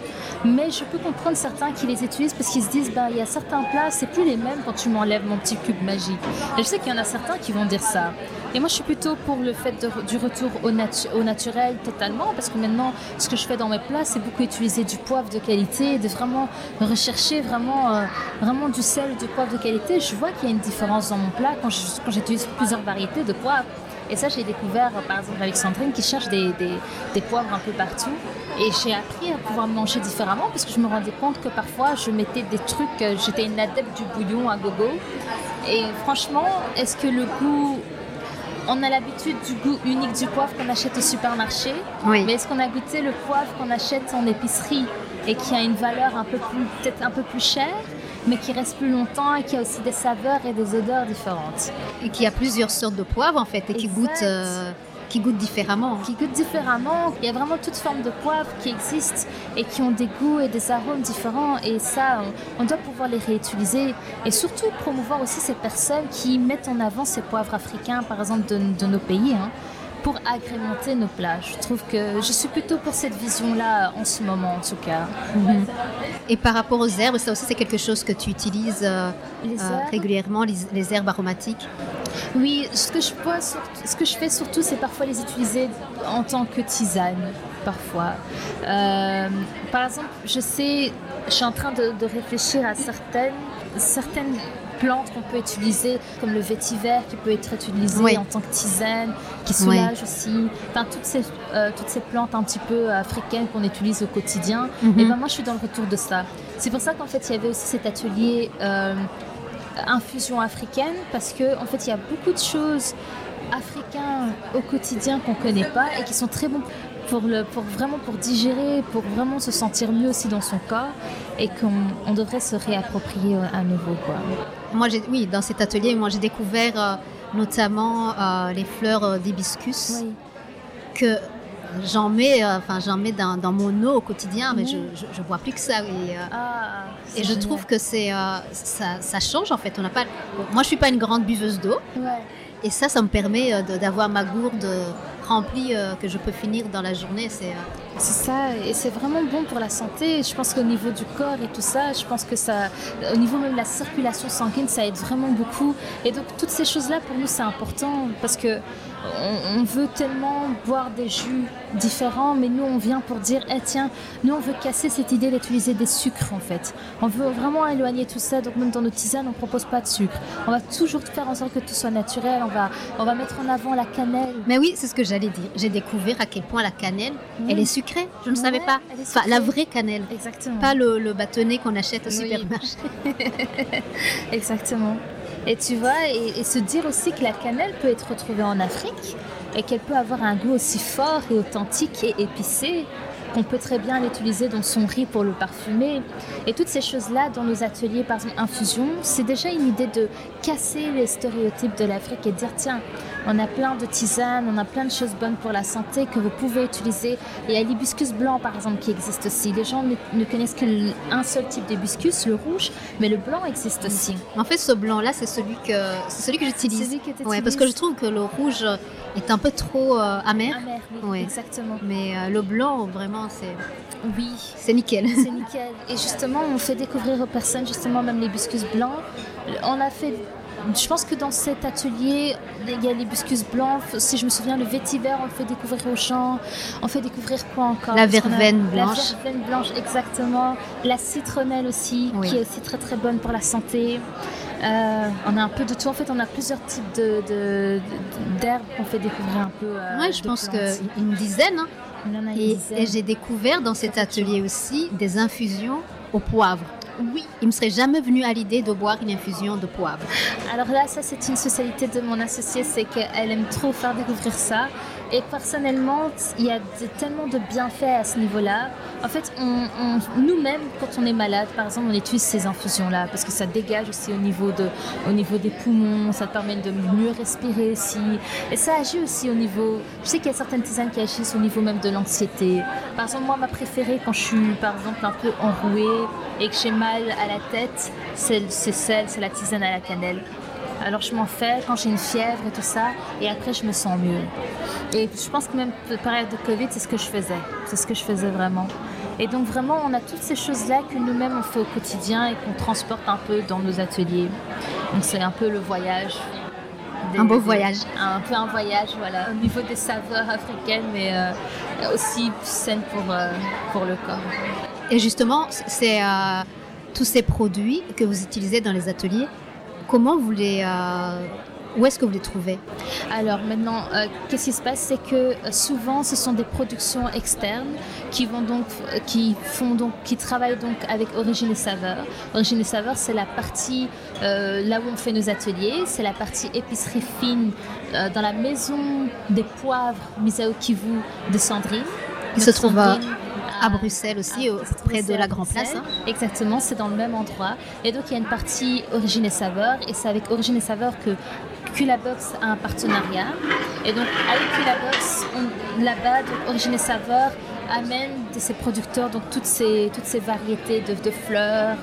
Mais je peux comprendre certains qui les utilisent parce qu'ils se disent, ben, il y a certains plats, c'est plus les mêmes quand tu m'enlèves mon petit cube magique. Et je sais qu'il y en a certains qui vont dire ça. Et moi, je suis plutôt pour le fait du retour au, au, naturel totalement, parce que maintenant, ce que je fais dans mes plats, c'est beaucoup utiliser du poivre de qualité, de vraiment rechercher vraiment, euh, vraiment du sel, du poivre de qualité. Je vois qu'il y a une différence dans mon plat quand j'utilise plusieurs variétés de poivre. Et ça, j'ai découvert, par exemple, avec Sandrine, qui cherche des, des, des poivres un peu partout. Et j'ai appris à pouvoir manger différemment parce que je me rendais compte que parfois je mettais des trucs, euh, j'étais une adepte du bouillon à gogo. Et franchement, est-ce que le goût on a l'habitude du goût unique du poivre qu'on achète au supermarché, oui. mais est-ce qu'on a goûté le poivre qu'on achète en épicerie et qui a une valeur un peu plus, peut-être un peu plus chère, mais qui reste plus longtemps et qui a aussi des saveurs et des odeurs différentes. Et qui a plusieurs sortes de poivre en fait et qui goûtent. Euh, qui goûtent différemment. Qui goûtent différemment. Il y a vraiment toutes formes de poivres qui existent et qui ont des goûts et des arômes différents. Et ça, on, doit pouvoir les réutiliser. Et surtout promouvoir aussi ces personnes qui mettent en avant ces poivres africains, par exemple, de, nos pays. Hein, pour agrémenter nos plats. Je trouve que je suis plutôt pour cette vision-là en ce moment, en tout cas. Et par rapport aux herbes, ça aussi c'est quelque chose que tu utilises euh, euh, régulièrement, les, herbes aromatiques? Oui, ce que je, ce que je fais surtout, c'est parfois les utiliser en tant que tisane, parfois. Euh, par exemple, je sais, je suis en train de, réfléchir à certaines, certaines plantes qu'on peut utiliser, comme le vétiver qui peut être utilisé en tant que tisane, qui soulage aussi. Enfin, toutes ces, euh, toutes ces plantes un petit peu africaines qu'on utilise au quotidien. Mhm. Et ben moi, je suis dans le retour de ça. C'est pour ça qu'en fait, il y avait aussi cet atelier euh, infusion africaine parce que en fait il y a beaucoup de choses africaines au quotidien qu'on connaît pas et qui sont très bons pour, le, pour vraiment pour digérer, pour vraiment se sentir mieux aussi dans son corps et qu'on devrait se réapproprier à nouveau. Quoi. Moi, oui, dans cet atelier, moi j'ai découvert euh, notamment euh, les fleurs euh, d'hibiscus que j'en mets, euh, j'en mets dans, mon eau au quotidien, mais je, je, vois plus que ça. Et, euh, ah, et je trouve que c'est euh, ça, ça, change en fait. On n'a pas. moi, je suis pas une grande buveuse d'eau. Et ça, ça me permet d'avoir ma gourde remplie que je peux finir dans la journée. C'est c'est ça, et c'est vraiment bon pour la santé. Je pense qu'au niveau du corps et tout ça, je pense que ça, au niveau même de la circulation sanguine, ça aide vraiment beaucoup. Et donc toutes ces choses-là, pour nous, c'est important parce que on, veut tellement boire des jus différents, mais nous, on vient pour dire, eh tiens, nous, on veut casser cette idée d'utiliser des sucres, en fait. On veut vraiment éloigner tout ça, donc même dans nos tisanes, on ne propose pas de sucre. On va toujours faire en sorte que tout soit naturel, on va, on va mettre en avant la cannelle. Mais oui, c'est ce que j'allais dire. J'ai découvert à quel point la cannelle, elle est sucrée. Je ne savais pas. Enfin, la vraie cannelle. Exactement. Pas le, bâtonnet qu'on achète au supermarché. Exactement. Et tu vois, et, se dire aussi que la cannelle peut être retrouvée en Afrique et qu'elle peut avoir un goût aussi fort et authentique et épicé qu'on peut très bien l'utiliser dans son riz pour le parfumer. Et toutes ces choses-là dans nos ateliers, par exemple infusion, c'est déjà une idée de casser les stéréotypes de l'Afrique et de dire tiens, on a plein de tisanes, on a plein de choses bonnes pour la santé que vous pouvez utiliser. Il y a l'hibiscus blanc par exemple qui existe aussi. Les gens ne, connaissent qu'un seul type d'hibiscus, le rouge, mais le blanc existe aussi. En fait, ce blanc-là, c'est celui que, celui que j'utilise. Ouais, parce que je trouve que le rouge est un peu trop euh, amer. Amer, oui, exactement. Mais euh, le blanc, vraiment, c'est. Oui. C'est nickel. C'est nickel. Et justement, on fait découvrir aux personnes, justement, même l'hibiscus blanc. On a fait je pense que dans cet atelier, il y a l'hibiscus blanc. Si je me souviens, le vétiver, on le fait découvrir aux gens. On fait découvrir quoi encore? La verveine blanche. La verveine blanche, exactement. La citronnelle aussi, qui est aussi très très bonne pour la santé. Euh, on a un peu de tout. En fait, on a plusieurs types d'herbes de, qu'on fait découvrir un peu. Euh, oui, je pense qu'une dizaine. Hein. Et, et j'ai découvert dans cet atelier aussi des infusions au poivre. oui, il me serait jamais venu à l'idée de boire une infusion de poivre. Alors là, ça c'est une spécialité de mon associée, c'est qu'elle aime trop faire découvrir ça. Et personnellement, il y a tellement de bienfaits à ce niveau-là. En fait, nous-mêmes, quand on est malade, par exemple, on utilise ces infusions-là parce que ça dégage aussi au niveau, de, au niveau des poumons, ça te permet de mieux respirer aussi. Et ça agit aussi au niveau. Je sais qu'il y a certaines tisanes qui agissent au niveau même de l'anxiété. Par exemple, moi, ma préférée quand je suis, par exemple, un peu enrouée et que j'ai mal à la tête, c'est celle, c'est la tisane à la cannelle. Alors je m'en fais quand j'ai une fièvre et tout ça, et après je me sens mieux. Et je pense que même période de Covid, c'est ce que je faisais. C'est ce que je faisais vraiment. Et donc vraiment, on a toutes ces choses-là que nous-mêmes on fait au quotidien et qu'on transporte un peu dans nos ateliers. Donc c'est un peu le voyage. un beau voyage. Un peu un voyage, voilà, au niveau des saveurs africaines, mais euh, aussi saines pour, euh, pour le corps. Et justement, c'est euh, tous ces produits que vous utilisez dans les ateliers, Comment vous les, euh, où est-ce que vous les trouvez Alors maintenant, euh, qu'est-ce qui se passe, c'est que euh, souvent ce sont des productions externes qui vont donc, qui font donc, qui travaillent donc avec Origine et Saveur. Origine et Saveur, c'est la partie là où on fait nos ateliers, c'est la partie épicerie fine dans la maison des poivres Misao Kivu de Sandrine. Qui se trouve à à Bruxelles aussi, près de la Grand Place. Hein. Exactement, c'est dans le même endroit. Et donc il y a une partie Origine et Saveur, et c'est avec Origine et Saveur que Culabox a un partenariat. Et donc avec Culabox, là-bas, Origine et Saveur amène de ses producteurs donc toutes ces, toutes ces variétés de, de fleurs,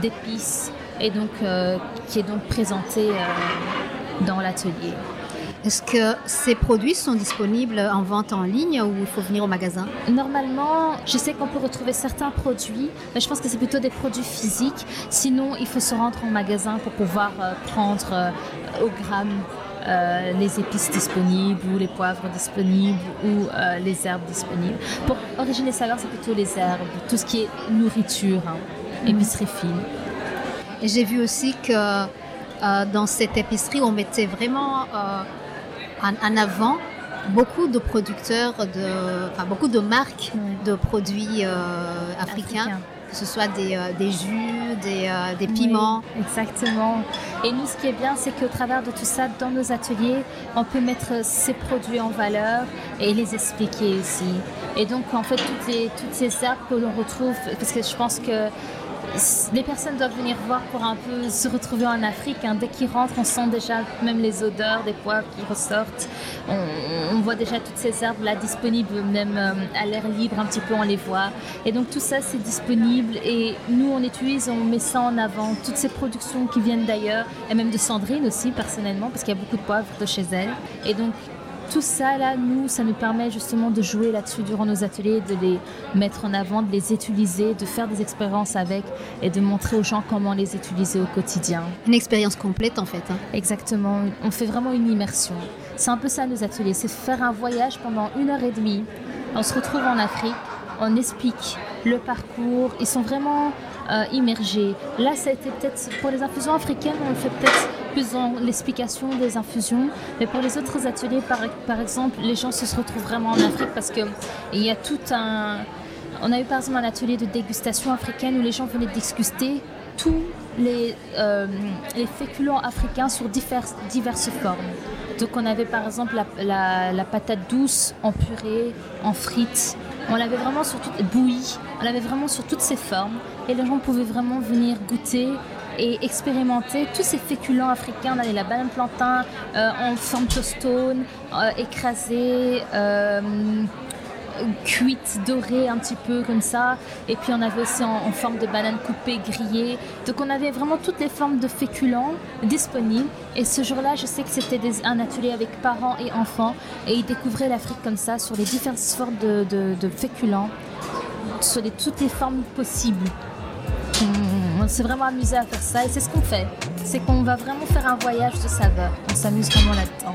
d'épices, et donc euh, qui est donc présenté euh, dans l'atelier. Est-ce que ces produits sont disponibles en vente en ligne ou il faut venir au magasin? Normalement, je sais qu'on peut retrouver certains produits, mais je pense que c'est plutôt des produits physiques. Sinon, il faut se rendre en magasin pour pouvoir euh, prendre euh, au gramme euh, les épices disponibles ou les poivres disponibles ou les herbes disponibles. Pour Origine et Saveurs, c'est plutôt les herbes, tout ce qui est nourriture, hein, épicerie fine. Et j'ai vu aussi que dans cette épicerie, on mettait vraiment en, avant beaucoup de producteurs, de, enfin, beaucoup de marques de produits euh, africains. que ce soit des, euh, des jus, des, euh, des piments. exactement. Et nous, ce qui est bien, c'est qu'au travers de tout ça, dans nos ateliers, on peut mettre ces produits en valeur et les expliquer aussi. Et donc, en fait, toutes, les, toutes ces herbes que l'on retrouve, parce que je pense que les personnes doivent venir voir pour un peu se retrouver en Afrique. Hein. Dès qu'ils rentrent, on sent déjà même les odeurs des poivres qui ressortent. On, voit déjà toutes ces herbes là disponibles, même euh, à l'air libre, un petit peu on les voit. Et donc tout ça c'est disponible et nous on utilise, on met ça en avant. Toutes ces productions qui viennent d'ailleurs et même de Sandrine aussi personnellement parce qu'il y a beaucoup de poivres de chez elle. Et donc tout ça, là, nous, ça nous permet justement de jouer là-dessus durant nos ateliers, de les mettre en avant, de les utiliser, de faire des expériences avec et de montrer aux gens comment les utiliser au quotidien. Une expérience complète, en fait. Hein. Exactement. On fait vraiment une immersion. C'est un peu ça, nos ateliers. C'est faire un voyage pendant une heure et demie. On se retrouve en Afrique, on explique le parcours. Ils sont vraiment euh, immergés. Là, ça a été peut-être pour les infusions africaines, on le fait peut-être plus dans l'explication des infusions. Mais pour les autres ateliers, par, exemple, les gens se retrouvent vraiment en Afrique parce qu'il y a tout un. On a eu par exemple un atelier de dégustation africaine où les gens venaient déguster tous les, euh, les féculents africains sur diverses, diverses formes. Donc on avait par exemple la, la, patate douce en purée, en frites. On l'avait vraiment sur toute bouillie. On l'avait vraiment sur toutes ses formes et les gens pouvaient vraiment venir goûter et expérimenter tous ces féculents africains. On avait la banane plantain euh, en forme de stone, euh, écrasée, euh, cuite, dorée un petit peu comme ça. Et puis on avait aussi en, forme de banane coupée, grillée. Donc on avait vraiment toutes les formes de féculents disponibles. Et ce jour-là, je sais que c'était un atelier avec parents et enfants. Et ils découvraient l'Afrique comme ça, sur les différentes formes de, féculents, sur toutes les formes possibles on s'est vraiment amusé à faire ça et c'est ce qu'on fait. C'est qu'on va vraiment faire un voyage de saveur. On s'amuse vraiment là-dedans.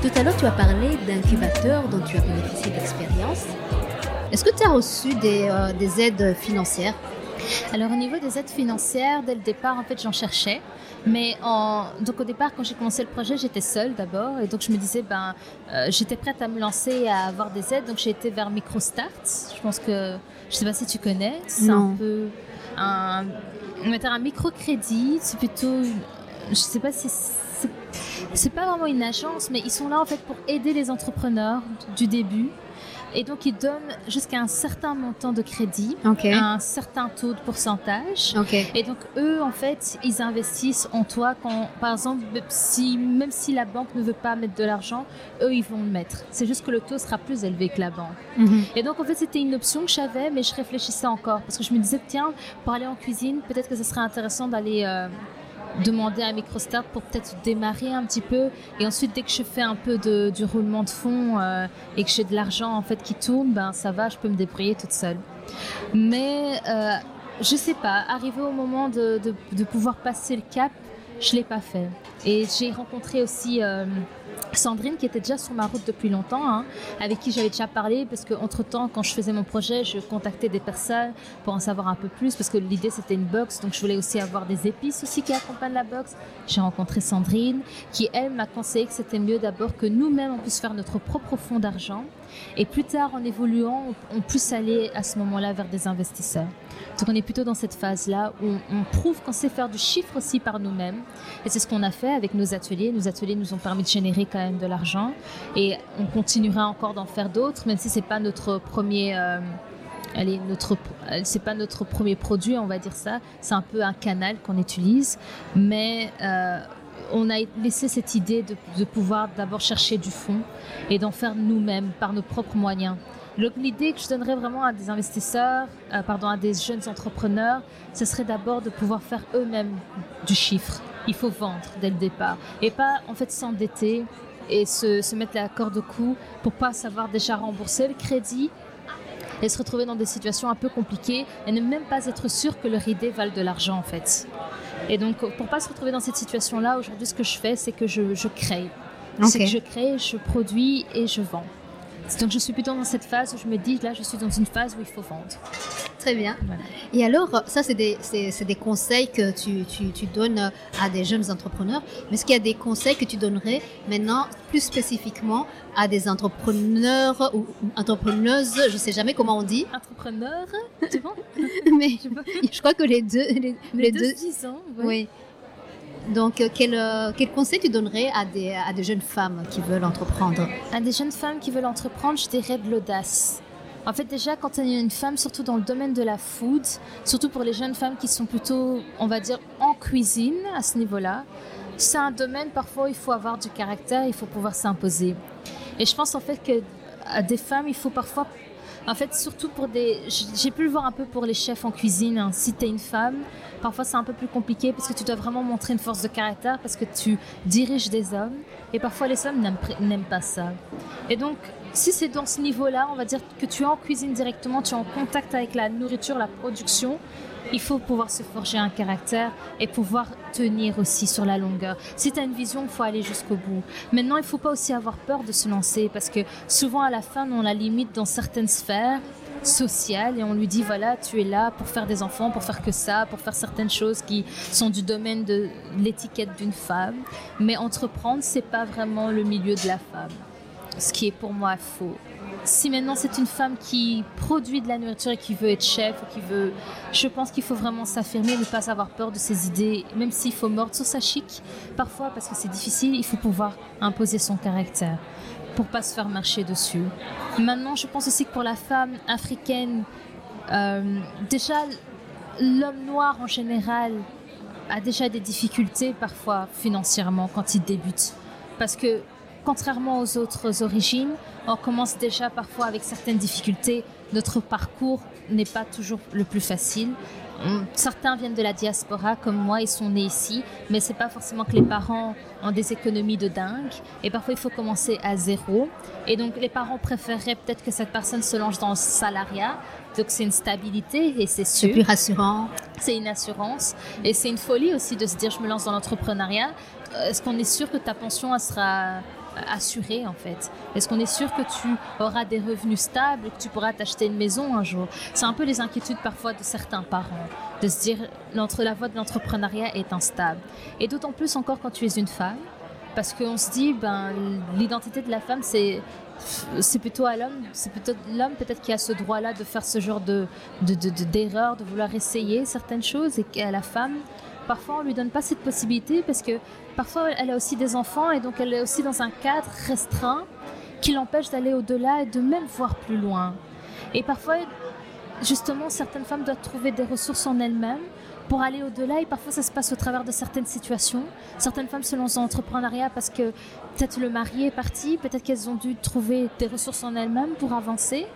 Tout à l'heure, tu as parlé d'incubateurs dont tu as bénéficié d'expérience. Est-ce que tu as reçu des, euh, des aides financières? Alors au niveau des aides financières, dès le départ, en fait, j'en cherchais. Mais en... donc au départ, quand j'ai commencé le projet, j'étais seule d'abord. Et donc je me disais, ben, euh, j'étais prête à me lancer, à avoir des aides. Donc j'ai été vers MicroStart. Je pense que, je sais pas si tu connais, c'est un peu un, un microcrédit. C'est plutôt, je sais pas si c'est pas vraiment une agence, mais ils sont là en fait pour aider les entrepreneurs du début et donc, ils donnent jusqu'à un certain montant de crédit, un certain taux de pourcentage. Et donc, eux, en fait, ils investissent en toi quand, par exemple, si, même si la banque ne veut pas mettre de l'argent, eux, ils vont le mettre. C'est juste que le taux sera plus élevé que la banque. Mhm. Et donc, en fait, c'était une option que j'avais, mais je réfléchissais encore. Parce que je me disais, tiens, pour aller en cuisine, peut-être que ce serait intéressant d'aller... Euh, demander à MicroStart pour peut-être démarrer un petit peu. Et ensuite, dès que je fais un peu de, du roulement de fond euh, et que j'ai de l'argent en fait qui tourne, ben ça va, je peux me débrouiller toute seule. Mais euh, je sais pas, arrivé au moment de, de, de pouvoir passer le cap, je l'ai pas fait. Et j'ai rencontré aussi euh, Sandrine qui était déjà sur ma route depuis longtemps, hein, avec qui j'avais déjà parlé parce qu'entre temps, quand je faisais mon projet, je contactais des personnes pour en savoir un peu plus parce que l'idée c'était une box, donc je voulais aussi avoir des épices aussi qui accompagnent la box. J'ai rencontré Sandrine qui elle m'a conseillé que c'était mieux d'abord que nous-mêmes on puisse faire notre propre fonds d'argent et plus tard en évoluant on puisse aller à ce moment-là vers des investisseurs. Donc on est plutôt dans cette phase-là où on, prouve qu'on sait faire du chiffre aussi par nous-mêmes. Et c'est ce qu'on a fait avec nos ateliers. Nos ateliers nous ont permis de générer quand même de l'argent. Et on continuera encore d'en faire d'autres, même si c'est pas notre premier... Euh, allez, notre, c'est pas notre premier produit, on va dire ça. C'est un peu un canal qu'on utilise, mais euh, on a laissé cette idée de, pouvoir d'abord chercher du fond et d'en faire nous-mêmes par nos propres moyens. L'idée que je donnerais vraiment à des investisseurs, euh, pardon, à des jeunes entrepreneurs, ce serait d'abord de pouvoir faire eux-mêmes du chiffre. Il faut vendre dès le départ et pas en fait s'endetter et se, mettre la corde au cou pour pas savoir déjà rembourser le crédit et se retrouver dans des situations un peu compliquées et ne même pas être sûr que leur idée vale de l'argent en fait. Et donc pour pas se retrouver dans cette situation-là, aujourd'hui ce que je fais, c'est que je, je crée. C'est que je crée, je produis et je vends. Donc je suis plutôt dans cette phase où je me dis, là, je suis dans une phase où il faut vendre. Très bien. Et alors, ça, c'est des, des, conseils que tu, tu, tu, donnes à des jeunes entrepreneurs. Mais est-ce qu'il y a des conseils que tu donnerais maintenant, plus spécifiquement, à des entrepreneurs ou entrepreneuses Je ne sais jamais comment on dit. Entrepreneurs, tu vois Mais je, crois que les deux. Les, les, deux, disons, oui. Donc, euh, quel, euh, quel, conseil tu donnerais à des, à des jeunes femmes qui veulent entreprendre? À des jeunes femmes qui veulent entreprendre, je dirais de l'audace. En fait, déjà, quand y a une femme, surtout dans le domaine de la food, surtout pour les jeunes femmes qui sont plutôt, on va dire, en cuisine à ce niveau-là, c'est un domaine, parfois, il faut avoir du caractère, il faut pouvoir s'imposer. Et je pense en fait que à des femmes, il faut parfois en fait, surtout pour des. J'ai pu le voir un peu pour les chefs en cuisine. Hein. Si tu es une femme, parfois c'est un peu plus compliqué parce que tu dois vraiment montrer une force de caractère parce que tu diriges des hommes. Et parfois les hommes n'aiment pas ça. Et donc, si c'est dans ce niveau-là, on va dire que tu es en cuisine directement, tu es en contact avec la nourriture, la production, il faut pouvoir se forger un caractère et pouvoir tenir aussi sur la longueur. Si tu as une vision, il faut aller jusqu'au bout. Maintenant, il ne faut pas aussi avoir peur de se lancer parce que souvent à la fin, on la limite dans certaines sphères sociales et on lui dit voilà, tu es là pour faire des enfants, pour faire que ça, pour faire certaines choses qui sont du domaine de l'étiquette d'une femme. Mais entreprendre, c'est pas vraiment le milieu de la femme. Ce qui est pour moi faux si maintenant c'est une femme qui produit de la nourriture et qui veut être chef qui veut, je pense qu'il faut vraiment s'affirmer, ne pas avoir peur de ses idées, même s'il faut mordre sur sa chic. Parfois, parce que c'est difficile, il faut pouvoir imposer son caractère pour pas se faire marcher dessus. Maintenant, je pense aussi que pour la femme africaine, euh, déjà l'homme noir en général a déjà des difficultés parfois financièrement quand il débute, parce que contrairement aux autres origines, on commence déjà parfois avec certaines difficultés. Notre parcours n'est pas toujours le plus facile. Certains viennent de la diaspora, comme moi, ils sont nés ici, mais c'est pas forcément que les parents ont des économies de dingue. Et parfois, il faut commencer à zéro. Et donc, les parents préféreraient peut-être que cette personne se lance dans le salariat. Donc, c'est une stabilité et c'est sûr. C'est plus rassurant. C'est une assurance. Et c'est une folie aussi de se dire, je me lance dans l'entrepreneuriat. Est-ce qu'on est sûr que ta pension, elle sera assuré en fait. Est-ce qu'on est sûr que tu auras des revenus stables, que tu pourras t'acheter une maison un jour? C'est un peu les inquiétudes parfois de certains parents, de se dire l'entre la voie de l'entrepreneuriat est instable. Et d'autant plus encore quand tu es une femme, parce qu'on se dit ben l'identité de la femme c'est c'est plutôt à l'homme, c'est plutôt l'homme. Peut-être qui a ce droit-là de faire ce genre de, d'erreur, de, de, vouloir essayer certaines choses, et qu'à la femme, parfois on lui donne pas cette possibilité parce que parfois elle a aussi des enfants et donc elle est aussi dans un cadre restreint qui l'empêche d'aller au-delà et de même voir plus loin. Et parfois, justement, certaines femmes doivent trouver des ressources en elles-mêmes pour aller au-delà et parfois ça se passe au travers de certaines situations. Certaines femmes se lancent en entrepreneuriat parce que peut-être le mari est parti, peut-être qu'elles ont dû trouver des ressources en elles-mêmes pour avancer.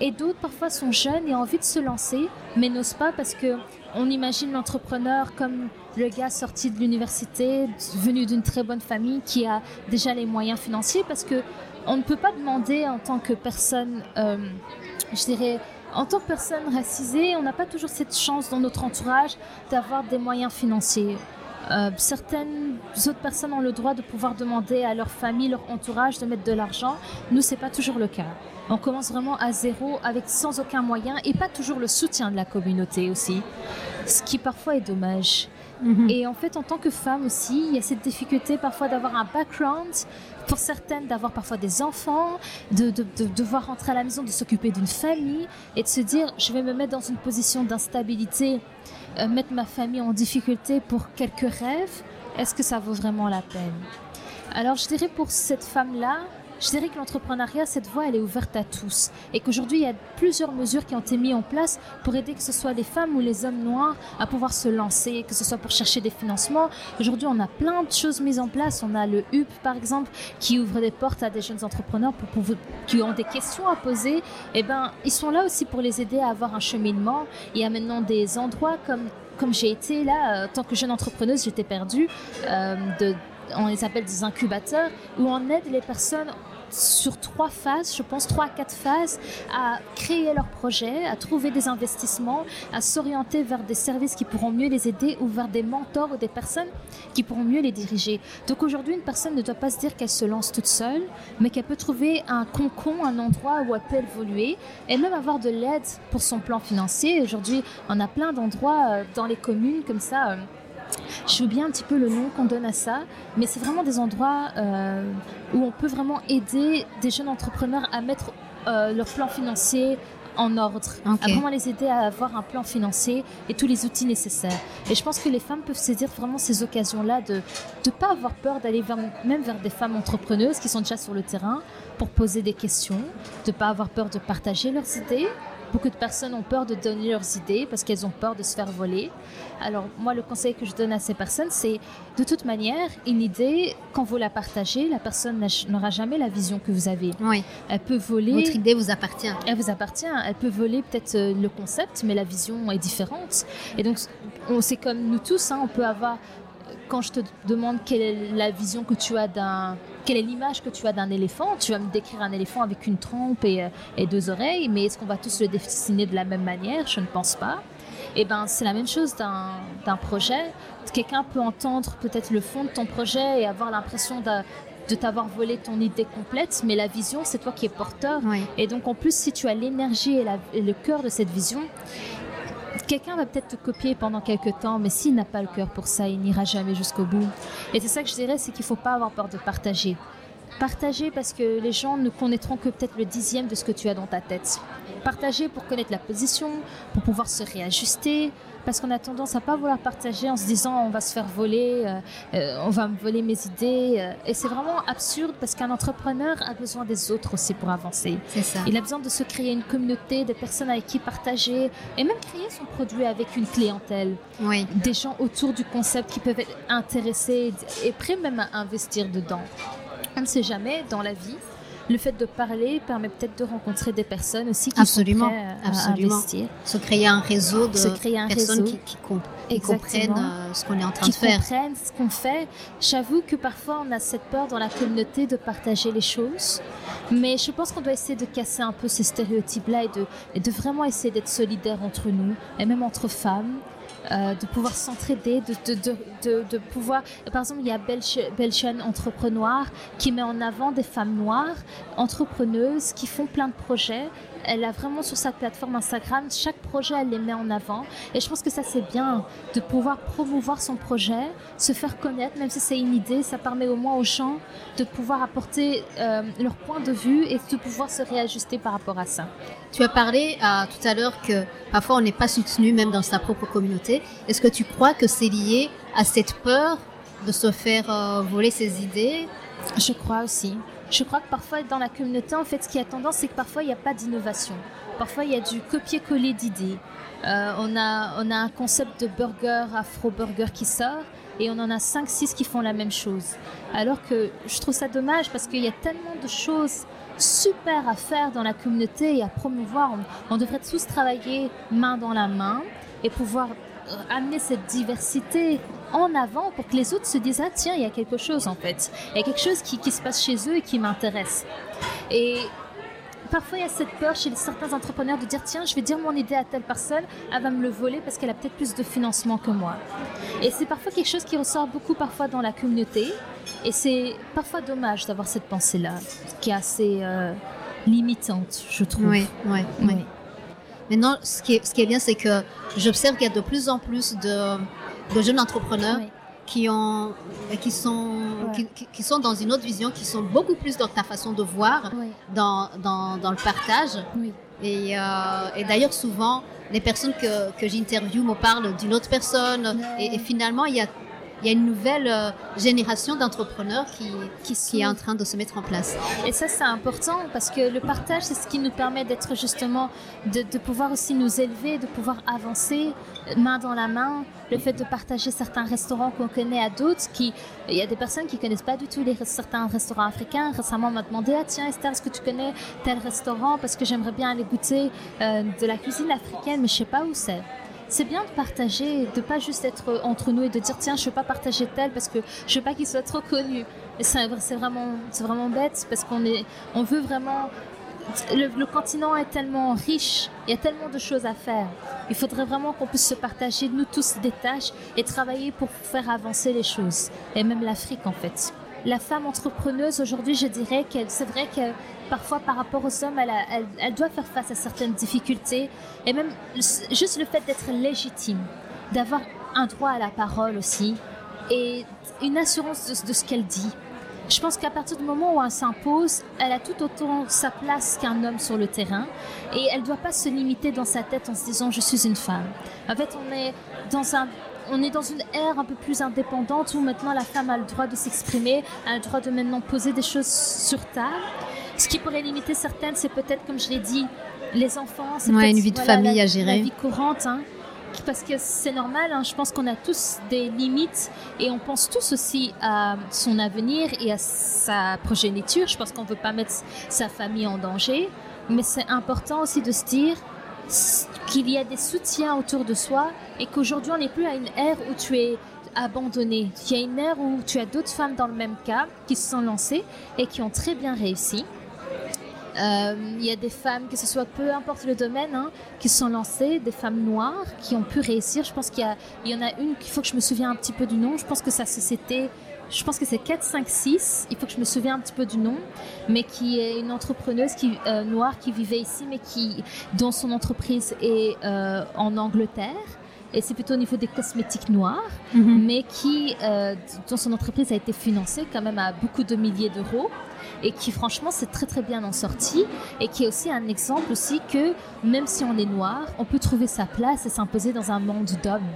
Et d'autres parfois sont jeunes et ont envie de se lancer mais n'osent pas parce que on imagine l'entrepreneur comme le gars sorti de l'université, venu d'une très bonne famille qui a déjà les moyens financiers parce que on ne peut pas demander en tant que personne, euh, je dirais, en tant que personne racisée, on n'a pas toujours cette chance dans notre entourage d'avoir des moyens financiers. Euh, certaines autres personnes ont le droit de pouvoir demander à leur famille, leur entourage de mettre de l'argent. Nous, c'est pas toujours le cas. On commence vraiment à zéro avec sans aucun moyen et pas toujours le soutien de la communauté aussi, ce qui parfois est dommage. Mhm. Et en fait, en tant que femme aussi, il y a cette difficulté parfois d'avoir un background, pour certaines d'avoir parfois des enfants, de, devoir rentrer à la maison, de s'occuper d'une famille et de se dire je vais me mettre dans une position d'instabilité, euh, mettre ma famille en difficulté pour quelques rêves. Est-ce que ça vaut vraiment la peine? Alors je dirais pour cette femme-là, je dirais que l'entrepreneuriat, cette voie, elle est ouverte à tous. Et qu'aujourd'hui, il y a plusieurs mesures qui ont été mises en place pour aider que ce soit les femmes ou les hommes noirs à pouvoir se lancer, que ce soit pour chercher des financements. Aujourd'hui, on a plein de choses mises en place. On a le HUP, par exemple, qui ouvre des portes à des jeunes entrepreneurs qui ont des questions à poser. Eh ben, ils sont là aussi pour les aider à avoir un cheminement. Il y a maintenant des endroits comme comme j'ai été là, en tant que jeune entrepreneuse, j'étais perdue, euh, de on les appelle des incubateurs, où on aide les personnes sur trois phases, je pense trois à quatre phases, à créer leur projet, à trouver des investissements, à s'orienter vers des services qui pourront mieux les aider ou vers des mentors ou des personnes qui pourront mieux les diriger. Donc aujourd'hui, une personne ne doit pas se dire qu'elle se lance toute seule, mais qu'elle peut trouver un concon, un endroit où elle peut évoluer et même avoir de l'aide pour son plan financier. Aujourd'hui, on a plein d'endroits euh, dans les communes comme ça. Je veux bien un petit peu le nom qu'on donne à ça, mais c'est vraiment des endroits euh, où on peut vraiment aider des jeunes entrepreneurs à mettre euh, leur plan financier en ordre, à vraiment les aider à avoir un plan financier et tous les outils nécessaires. Et je pense que les femmes peuvent saisir vraiment ces occasions-là de ne pas avoir peur d'aller même vers des femmes entrepreneuses qui sont déjà sur le terrain pour poser des questions, de ne pas avoir peur de partager leurs idées, Beaucoup de personnes ont peur de donner leurs idées parce qu'elles ont peur de se faire voler. Alors moi, le conseil que je donne à ces personnes, c'est de toute manière, une idée, quand vous la partagez, la personne n'aura jamais la vision que vous avez. Oui. Elle peut voler. Votre idée vous appartient. Elle vous appartient. Elle peut voler peut-être euh, le concept, mais la vision est différente. Et donc, c'est comme nous tous, hein, on peut avoir quand je te demande quelle est la vision que tu as d'un quelle est l'image que tu as d'un éléphant Tu vas me décrire un éléphant avec une trompe et, euh, et deux oreilles, mais est-ce qu'on va tous le dessiner de la même manière? Je ne pense pas. Et eh ben, c'est la même chose d'un projet. Quelqu'un peut entendre peut-être le fond de ton projet et avoir l'impression de, de t'avoir volé ton idée complète, mais la vision, c'est toi qui es porteur. Et donc, en plus, si tu as l'énergie et, et, le cœur de cette vision, quelqu'un va peut-être te copier pendant quelques temps, mais s'il n'a pas le cœur pour ça, il n'ira jamais jusqu'au bout. Et c'est ça que je dirais, c'est qu'il ne faut pas avoir peur de partager. Partager parce que les gens ne connaîtront que peut-être le dixième de ce que tu as dans ta tête. Partager pour connaître la position, pour pouvoir se réajuster, parce qu'on a tendance à pas vouloir partager en se disant on va se faire voler, euh, euh, on va me voler mes idées. Euh, et c'est vraiment absurde parce qu'un entrepreneur a besoin des autres aussi pour avancer. Ça. Il a besoin de se créer une communauté, de personnes avec qui partager et même créer son produit avec une clientèle. Oui. Des gens autour du concept qui peuvent être intéressés et prêts même à investir dedans. On ne sait jamais dans la vie le fait de parler permet peut-être de rencontrer des personnes aussi qui absolument, sont à, investir. Se créer un réseau de personnes qui, comprennent euh, ce qu'on est en train de faire. Qui comprennent ce qu'on fait. J'avoue que parfois on a cette peur dans la communauté de partager les choses, mais je pense qu'on doit essayer de casser un peu ces stéréotypes-là et de, et de vraiment essayer d'être solidaires entre nous et même entre femmes euh, de pouvoir s'entraider, de, pouvoir... Par exemple, il y a Belchen Entrepreneur qui met en avant des femmes noires, entrepreneuses, qui font plein de projets. Elle a vraiment sur sa plateforme Instagram, chaque projet, elle les met en avant. Et je pense que ça, c'est bien de pouvoir promouvoir son projet, se faire connaître, même si c'est une idée, ça permet au moins aux gens de pouvoir apporter euh, leur point de vue et de pouvoir se réajuster par rapport à ça. Tu as parlé euh, tout à l'heure que parfois on n'est pas soutenu même dans sa propre communauté. Est-ce que tu crois que c'est lié à cette peur de se faire euh, voler ses idées? Je crois aussi. Je crois que parfois dans la communauté, en fait, ce qui a tendance, c'est que parfois il n'y a pas d'innovation. Parfois il y a du copier-coller d'idées. Euh, on, a, on a un concept de burger, afro-burger qui sort, et on en a 5-6 qui font la même chose. Alors que je trouve ça dommage parce qu'il y a tellement de choses super à faire dans la communauté et à promouvoir. On, devrait tous travailler main dans la main et pouvoir amener cette diversité en avant pour que les autres se disent ah tiens il y a quelque chose en fait il y a quelque chose qui, qui se passe chez eux et qui m'intéresse et parfois il y a cette peur chez certains entrepreneurs de dire tiens, je vais dire mon idée à telle personne, elle va me le voler parce qu'elle a peut-être plus de financement que moi. Et c'est parfois quelque chose qui ressort beaucoup parfois dans la communauté. Et c'est parfois dommage d'avoir cette pensée-là, qui est assez euh, limitante, je trouve. Oui, oui, oui. Maintenant, ce qui est, ce qui est bien, c'est que j'observe qu'il y a de plus en plus de, de jeunes entrepreneurs qui ont qui sont qui, sont dans une autre vision qui sont beaucoup plus dans ta façon de voir dans, dans, dans le partage. Et, euh, et d'ailleurs souvent les personnes que, que j'interviewe me parlent d'une autre personne. Et, et, finalement il y a il y a une nouvelle euh, génération d'entrepreneurs qui, est en train de se mettre en place. Et ça, c'est important parce que le partage, c'est ce qui nous permet d'être justement, de, pouvoir aussi nous élever, de pouvoir avancer main dans la main. Le fait de partager certains restaurants qu'on connaît à d'autres, il y a des personnes qui connaissent pas du tout certains restaurants africains. Récemment, on m'a demandé, ah tiens Esther, est-ce que tu connais tel restaurant Parce que j'aimerais bien aller goûter euh, de la cuisine africaine, mais je sais pas où c'est c'est bien de partager, de pas juste être entre nous et de dire tiens je veux pas partager tel parce que je veux pas qu'il soit trop connu. C'est vraiment c'est vraiment bête parce qu'on est on veut vraiment le, continent est tellement riche, il y a tellement de choses à faire. Il faudrait vraiment qu'on puisse se partager, nous tous, des tâches et travailler pour faire avancer les choses. Et même l'Afrique, en fait. La femme entrepreneuse, aujourd'hui, je dirais qu'elle, c'est vrai que parfois par rapport aux hommes, elle, elle, doit faire face à certaines difficultés. Et même juste le fait d'être légitime, d'avoir un droit à la parole aussi, et une assurance de, ce qu'elle dit. Je pense qu'à partir du moment où elle s'impose, elle a tout autant sa place qu'un homme sur le terrain et elle ne doit pas se limiter dans sa tête en se disant je suis une femme. En fait, on est dans un on est dans une ère un peu plus indépendante où maintenant la femme a le droit de s'exprimer, a le droit de maintenant poser des choses sur table. Ce qui pourrait limiter certaines, c'est peut-être, comme je l'ai dit, les enfants. C'est une vie de famille à gérer. La vie courante. Hein, parce que c'est normal, hein, je pense qu'on a tous des limites et on pense tous aussi à son avenir et à sa progéniture. Je pense qu'on ne veut pas mettre sa famille en danger, mais c'est important aussi de se dire qu'il y a des soutiens autour de soi et qu'aujourd'hui on n'est plus à une ère où tu es abandonné. Il y a une ère où tu as d'autres femmes dans le même cas qui se sont lancées et qui ont très bien réussi. Euh, il y a des femmes, que ce soit peu importe le domaine, hein, qui se sont lancées, des femmes noires qui ont pu réussir. Je pense qu'il y, en a une qu'il faut que je me souvienne un petit peu du nom. Je pense que sa société, je pense que c'est 4, 5, 6. Il faut que je me souvienne un petit peu du nom, mais qui est une entrepreneuse qui, euh, noire qui vivait ici, mais qui, dont son entreprise est euh, en Angleterre et c'est plutôt au niveau des cosmétiques noirs, mhm. mais qui, euh, dont son entreprise a été financée quand même à beaucoup de milliers d'euros et qui franchement s'est très très bien en sortie et qui est aussi un exemple aussi que même si on est noir, on peut trouver sa place et s'imposer dans un monde d'hommes.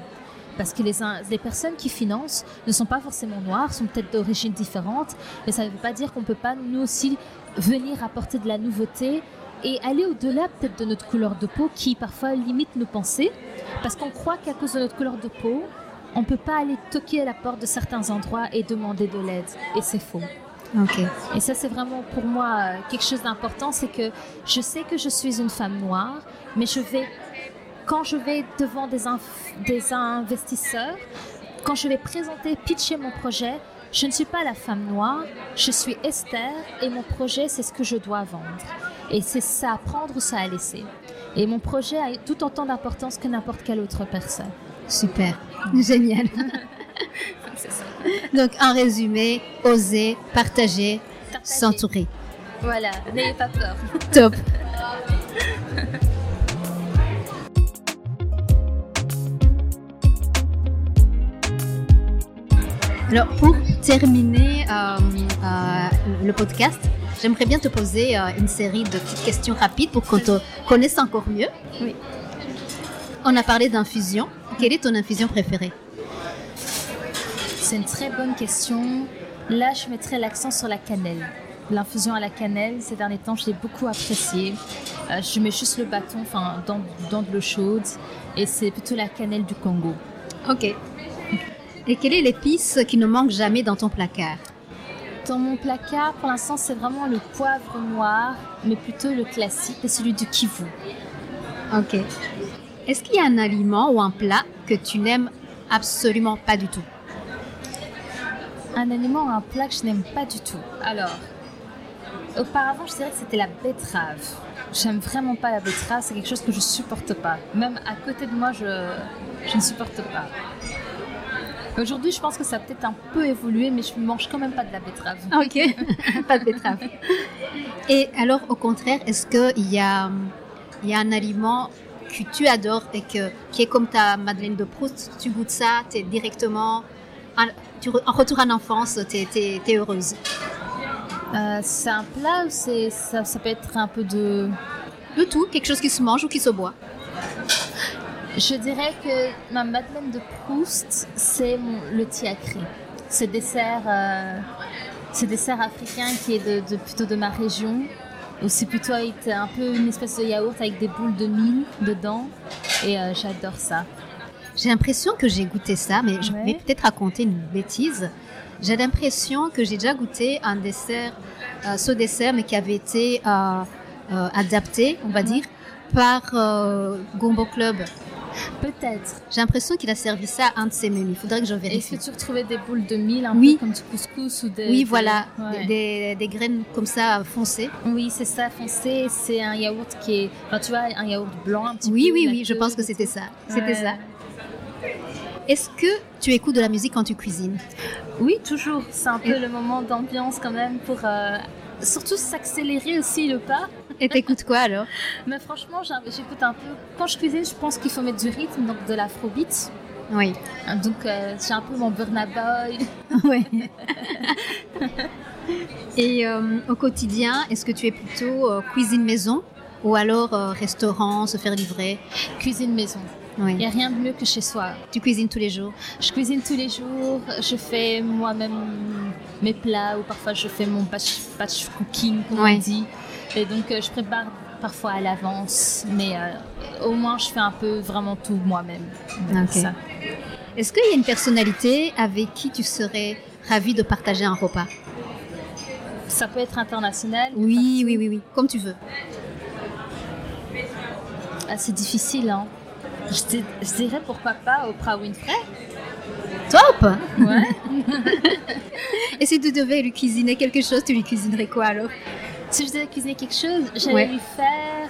Parce que les, les personnes qui financent ne sont pas forcément noires, sont peut-être d'origine différente, mais ça ne veut pas dire qu'on ne peut pas nous aussi venir apporter de la nouveauté et aller au-delà peut-être de notre couleur de peau qui parfois limite nos pensées parce qu'on croit qu'à cause de notre couleur de peau, on ne peut pas aller toquer à la porte de certains endroits et demander de l'aide et c'est faux. Et ça, c'est vraiment pour moi quelque chose d'important, c'est que je sais que je suis une femme noire, mais je vais, quand je vais devant des, des investisseurs, quand je vais présenter, pitcher mon projet, je ne suis pas la femme noire, je suis Esther et mon projet, c'est ce que je dois vendre. Et c'est ça à prendre ou ça à laisser. Et mon projet a tout autant d'importance que n'importe quelle autre personne. Super, génial. Donc, en résumé, oser, partager, s'entourer. Voilà, n'ayez pas peur. Top. Alors, pour terminer euh, euh, le podcast, j'aimerais bien te poser euh, une série de petites questions rapides pour qu'on te connaisse encore mieux. Oui. On a parlé d'infusion. Quelle est ton infusion préférée? C'est une très bonne question. Là, je mettrais l'accent sur la cannelle. L'infusion à la cannelle, ces derniers temps, je l'ai beaucoup appréciée. je mets juste le bâton enfin, dans, dans de l'eau chaude et c'est plutôt la cannelle du Congo. Ok. Et quelle est l'épice qui ne manque jamais dans ton placard? Dans mon placard, pour l'instant, c'est vraiment le poivre noir, mais plutôt le classique, c'est celui du kivu. Ok. Est-ce qu'il y a un aliment ou un plat que tu n'aimes absolument pas du tout? Un aliment ou un plat que je n'aime pas du tout. Alors, auparavant, je dirais que c'était la betterave. J'aime vraiment pas la betterave, c'est quelque chose que je supporte pas. Même à côté de moi, je, je ne supporte pas. Aujourd'hui, je pense que ça a peut-être un peu évolué, mais je ne mange quand même pas de la betterave. Ok, pas de betterave. Et alors, au contraire, est-ce qu'il y a, y a un aliment que tu adores et que, qui est comme ta Madeleine de Proust Tu goûtes ça, tu es directement. En, tu, en retour en enfance, tu es, heureuse? Euh, C'est un plat ou ça, ça peut être un peu de. De tout, quelque chose qui se mange ou qui se boit? Je dirais que ma Madeleine de Proust, c'est le tiakri. Ce dessert, euh, ce dessert africain qui est de, plutôt de ma région. C'est plutôt un peu une espèce de yaourt avec des boules de mil dedans. Et euh, j'adore ça. J'ai l'impression que j'ai goûté ça, mais je vais peut-être raconter une bêtise. J'ai l'impression que j'ai déjà goûté un dessert, euh, ce dessert, mais qui avait été adapté, on va dire, par Gombo Club. Peut-être. J'ai l'impression qu'il a servi ça à un de ses menus. Il faudrait que je vérifie. Est-ce que tu retrouvais des boules de mil, un oui. peu comme du couscous ou des... Oui, voilà, des, des, graines comme ça foncées. Oui, c'est ça, foncé. C'est un yaourt qui est... Enfin, tu vois, un yaourt blanc un petit oui, peu. Oui, oui, oui, je pense que c'était ça. C'était ça. Est-ce que tu écoutes de la musique quand tu cuisines? Oui, toujours. C'est un peu le moment d'ambiance quand même pour euh, surtout s'accélérer aussi le pas. Et t'écoutes quoi alors? Mais franchement, j'écoute un peu. Quand je cuisine, je pense qu'il faut mettre du rythme, donc de l'afrobeat. Oui. Donc euh, j'ai un peu mon Burna Boy. oui. Et euh, au quotidien, est-ce que tu es plutôt euh, cuisine maison ou alors restaurant, se faire livrer? Cuisine maison. Il n'y a rien de mieux que chez soi. Tu cuisines tous les jours? Je cuisine tous les jours. Je fais moi-même mes plats ou parfois je fais mon batch, cooking, comme on dit. Et donc euh, je prépare parfois à l'avance, mais euh, au moins je fais un peu vraiment tout moi-même. Est-ce qu'il y a une personnalité avec qui tu serais ravie de partager un repas? Ça peut être international Oui, oui, oui, oui, comme tu veux. Ah, c'est difficile, hein je, dirais pourquoi pas Oprah Winfrey. Top Ouais. Et si tu devais lui cuisiner quelque chose, tu lui cuisinerais quoi alors? Si je devais cuisiner quelque chose, j'allais lui faire.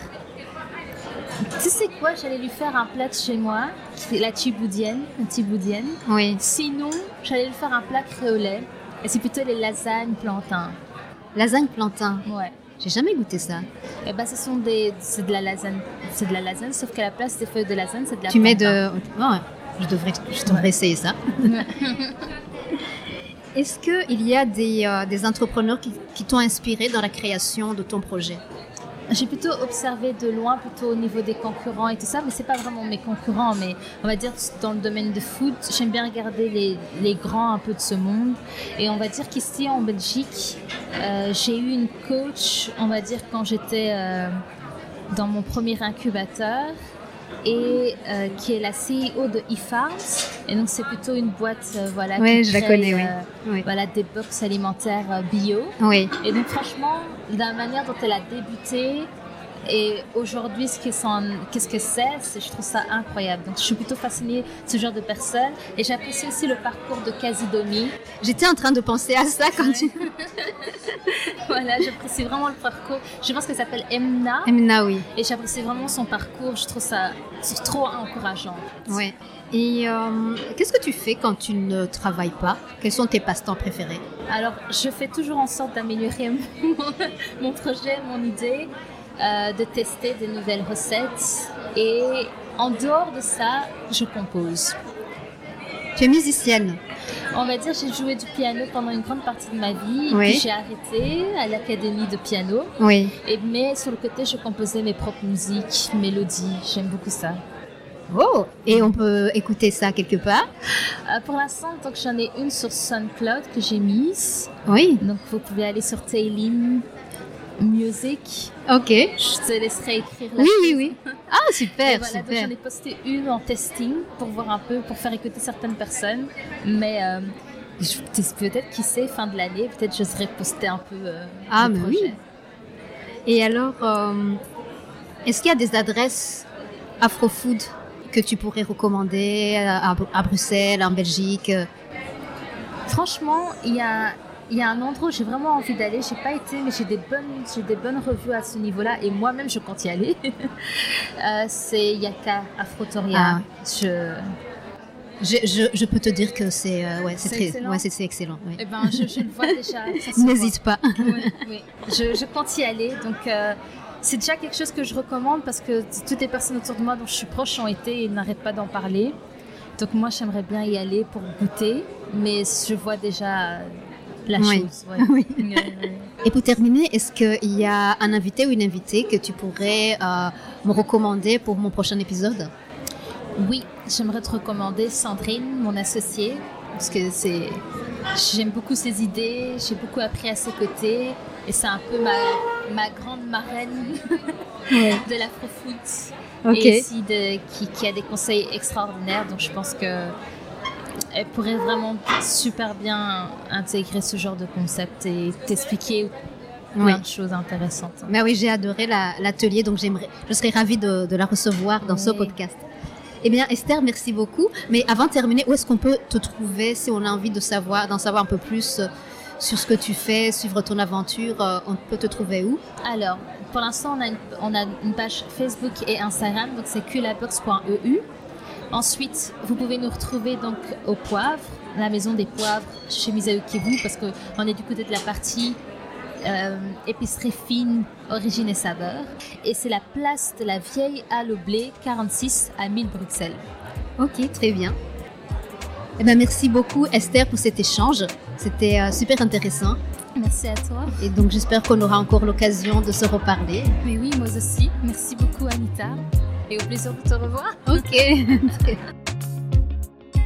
Tu sais quoi J'allais lui faire un plat de chez moi, la tiboudienne, la tiboudienne. Oui. Sinon, j'allais lui faire un plat créolais. Et c'est plutôt les lasagnes plantain. Lasagne plantain Ouais. J'ai jamais goûté ça. Eh ben, ce sont des, c'est de la lasagne, c'est de la lasagne, sauf qu'à la place des feuilles de lasagne, c'est de la. Tu mets de, oh, je devrais, je devrais essayer ça. Est-ce qu'il y a des, euh, des entrepreneurs qui, t'ont inspiré dans la création de ton projet? J'ai plutôt observé de loin, plutôt au niveau des concurrents et tout ça, mais c'est pas vraiment mes concurrents, mais on va dire dans le domaine de foot, j'aime bien regarder les, les, grands un peu de ce monde. Et on va dire qu'ici en Belgique, euh, j'ai eu une coach, on va dire quand j'étais euh, dans mon premier incubateur et euh, qui est la CEO de eFarms. Et donc, c'est plutôt une boîte voilà, qui je la connais, oui. Voilà, des box alimentaires bio. Oui. Et donc, franchement, de la manière dont elle a débuté, Et aujourd'hui, ce qu'est-ce que c'est, je trouve ça incroyable. Donc, je suis plutôt fascinée de ce genre de personnes. Et j'apprécie aussi le parcours de Kazidomi. J'étais en train de penser à ça quand tu... voilà, j'apprécie vraiment le parcours. Je pense qu'elle s'appelle Emna. Emna, oui. Et j'apprécie vraiment son parcours. Je trouve ça trop encourageant. Oui. Et euh, qu'est-ce que tu fais quand tu ne travailles pas? Quels sont tes passe-temps préférés? Alors, je fais toujours en sorte d'améliorer mon, projet, mon idée, euh, de tester des nouvelles recettes. Et en dehors de ça, je compose. Tu es musicienne On va dire j'ai joué du piano pendant une grande partie de ma vie. Oui. Puis j'ai arrêté à l'académie de piano. Oui. Et, mais sur le côté, je composais mes propres musiques, mélodies. J'aime beaucoup ça. Oh, et on peut écouter ça quelque part? Euh, Pour l'instant, donc j'en ai une sur SoundCloud que j'ai mise. Oui. Donc vous pouvez aller sur Tailing Music. Ok. Je te laisserai écrire. oui, oui, oui. Ah, super, voilà, super. J'en ai posté une en testing pour voir un peu, pour faire écouter certaines personnes. Mais euh, peut-être, qui sait, fin de l'année, peut-être je serai poster un peu. Euh, ah, mais oui. Et alors, est-ce qu'il y a des adresses Afrofood que tu pourrais recommander à, Bruxelles, en Belgique Franchement, il y a, y a un endroit où j'ai vraiment envie d'aller. J'ai pas été, mais j'ai des bonnes, j'ai des bonnes revues à ce niveau-là, et moi-même je compte y aller. euh, c'est Yaka Afrotoria. Ah. Je... Je, je, peux te dire que c'est euh, ouais, c'est très excellent. Ouais, c'est, excellent oui. Eh ben, je, je, le vois déjà. N'hésite pas. Oui, oui. Je, je, compte y aller. Donc, euh, c'est déjà quelque chose que je recommande parce que toutes les personnes autour de moi dont je suis proche ont été et n'arrêtent pas d'en parler. Donc moi, j'aimerais bien y aller pour goûter, mais je vois déjà la chose. Oui. et pour terminer, est-ce qu'il y a un invité ou une invitée que tu pourrais euh, me recommander pour mon prochain épisode? Oui, j'aimerais te recommander Sandrine, mon associée, parce que c'est, j'aime beaucoup ses idées, j'ai beaucoup appris à ses côtés. Et c'est un peu ma, ma grande marraine de l'afrofoot. Et aussi de, qui, qui, a des conseils extraordinaires. Donc je pense que elle pourrait vraiment super bien intégrer ce genre de concept et t'expliquer plein de choses intéressantes. Mais oui, j'ai adoré l'atelier, donc j'aimerais, je serais ravie de, de la recevoir dans ce podcast. Eh bien, Esther, merci beaucoup. Mais avant de terminer, où est-ce qu'on peut te trouver si on a envie de savoir, d'en savoir un peu plus sur ce que tu fais, suivre ton aventure, euh, on peut te trouver où? Alors, pour l'instant, on, a une page Facebook et Instagram, donc c'est culabox.eu. Ensuite, vous pouvez nous retrouver donc au poivre, la maison des poivres chez Misaou Kivu, parce qu'on est du côté de la partie euh, épicerie fine, origine et saveur. Et c'est la place de la vieille halle au blé 46 à 1000 Bruxelles. Ok, très bien. Eh ben, merci beaucoup Esther pour cet échange. C'était euh, super intéressant. Merci à toi. Et donc j'espère qu'on aura encore l'occasion de se reparler. Mais oui, moi aussi. Merci beaucoup Anita. Et au plaisir de te revoir. Ok.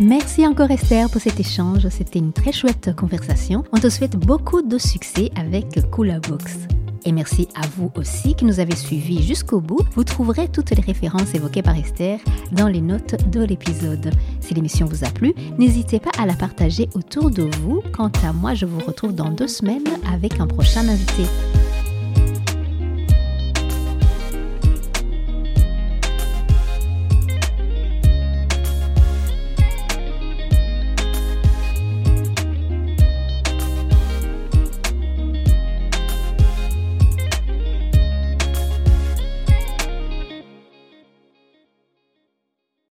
Merci encore Esther pour cet échange. C'était une très chouette conversation. On te souhaite beaucoup de succès avec Cooler Box. Et merci à vous aussi qui nous avez suivis jusqu'au bout. Vous trouverez toutes les références évoquées par Esther dans les notes de l'épisode. Si l'émission vous a plu, n'hésitez pas à la partager autour de vous. Quant à moi, je vous retrouve dans deux semaines avec un prochain invité.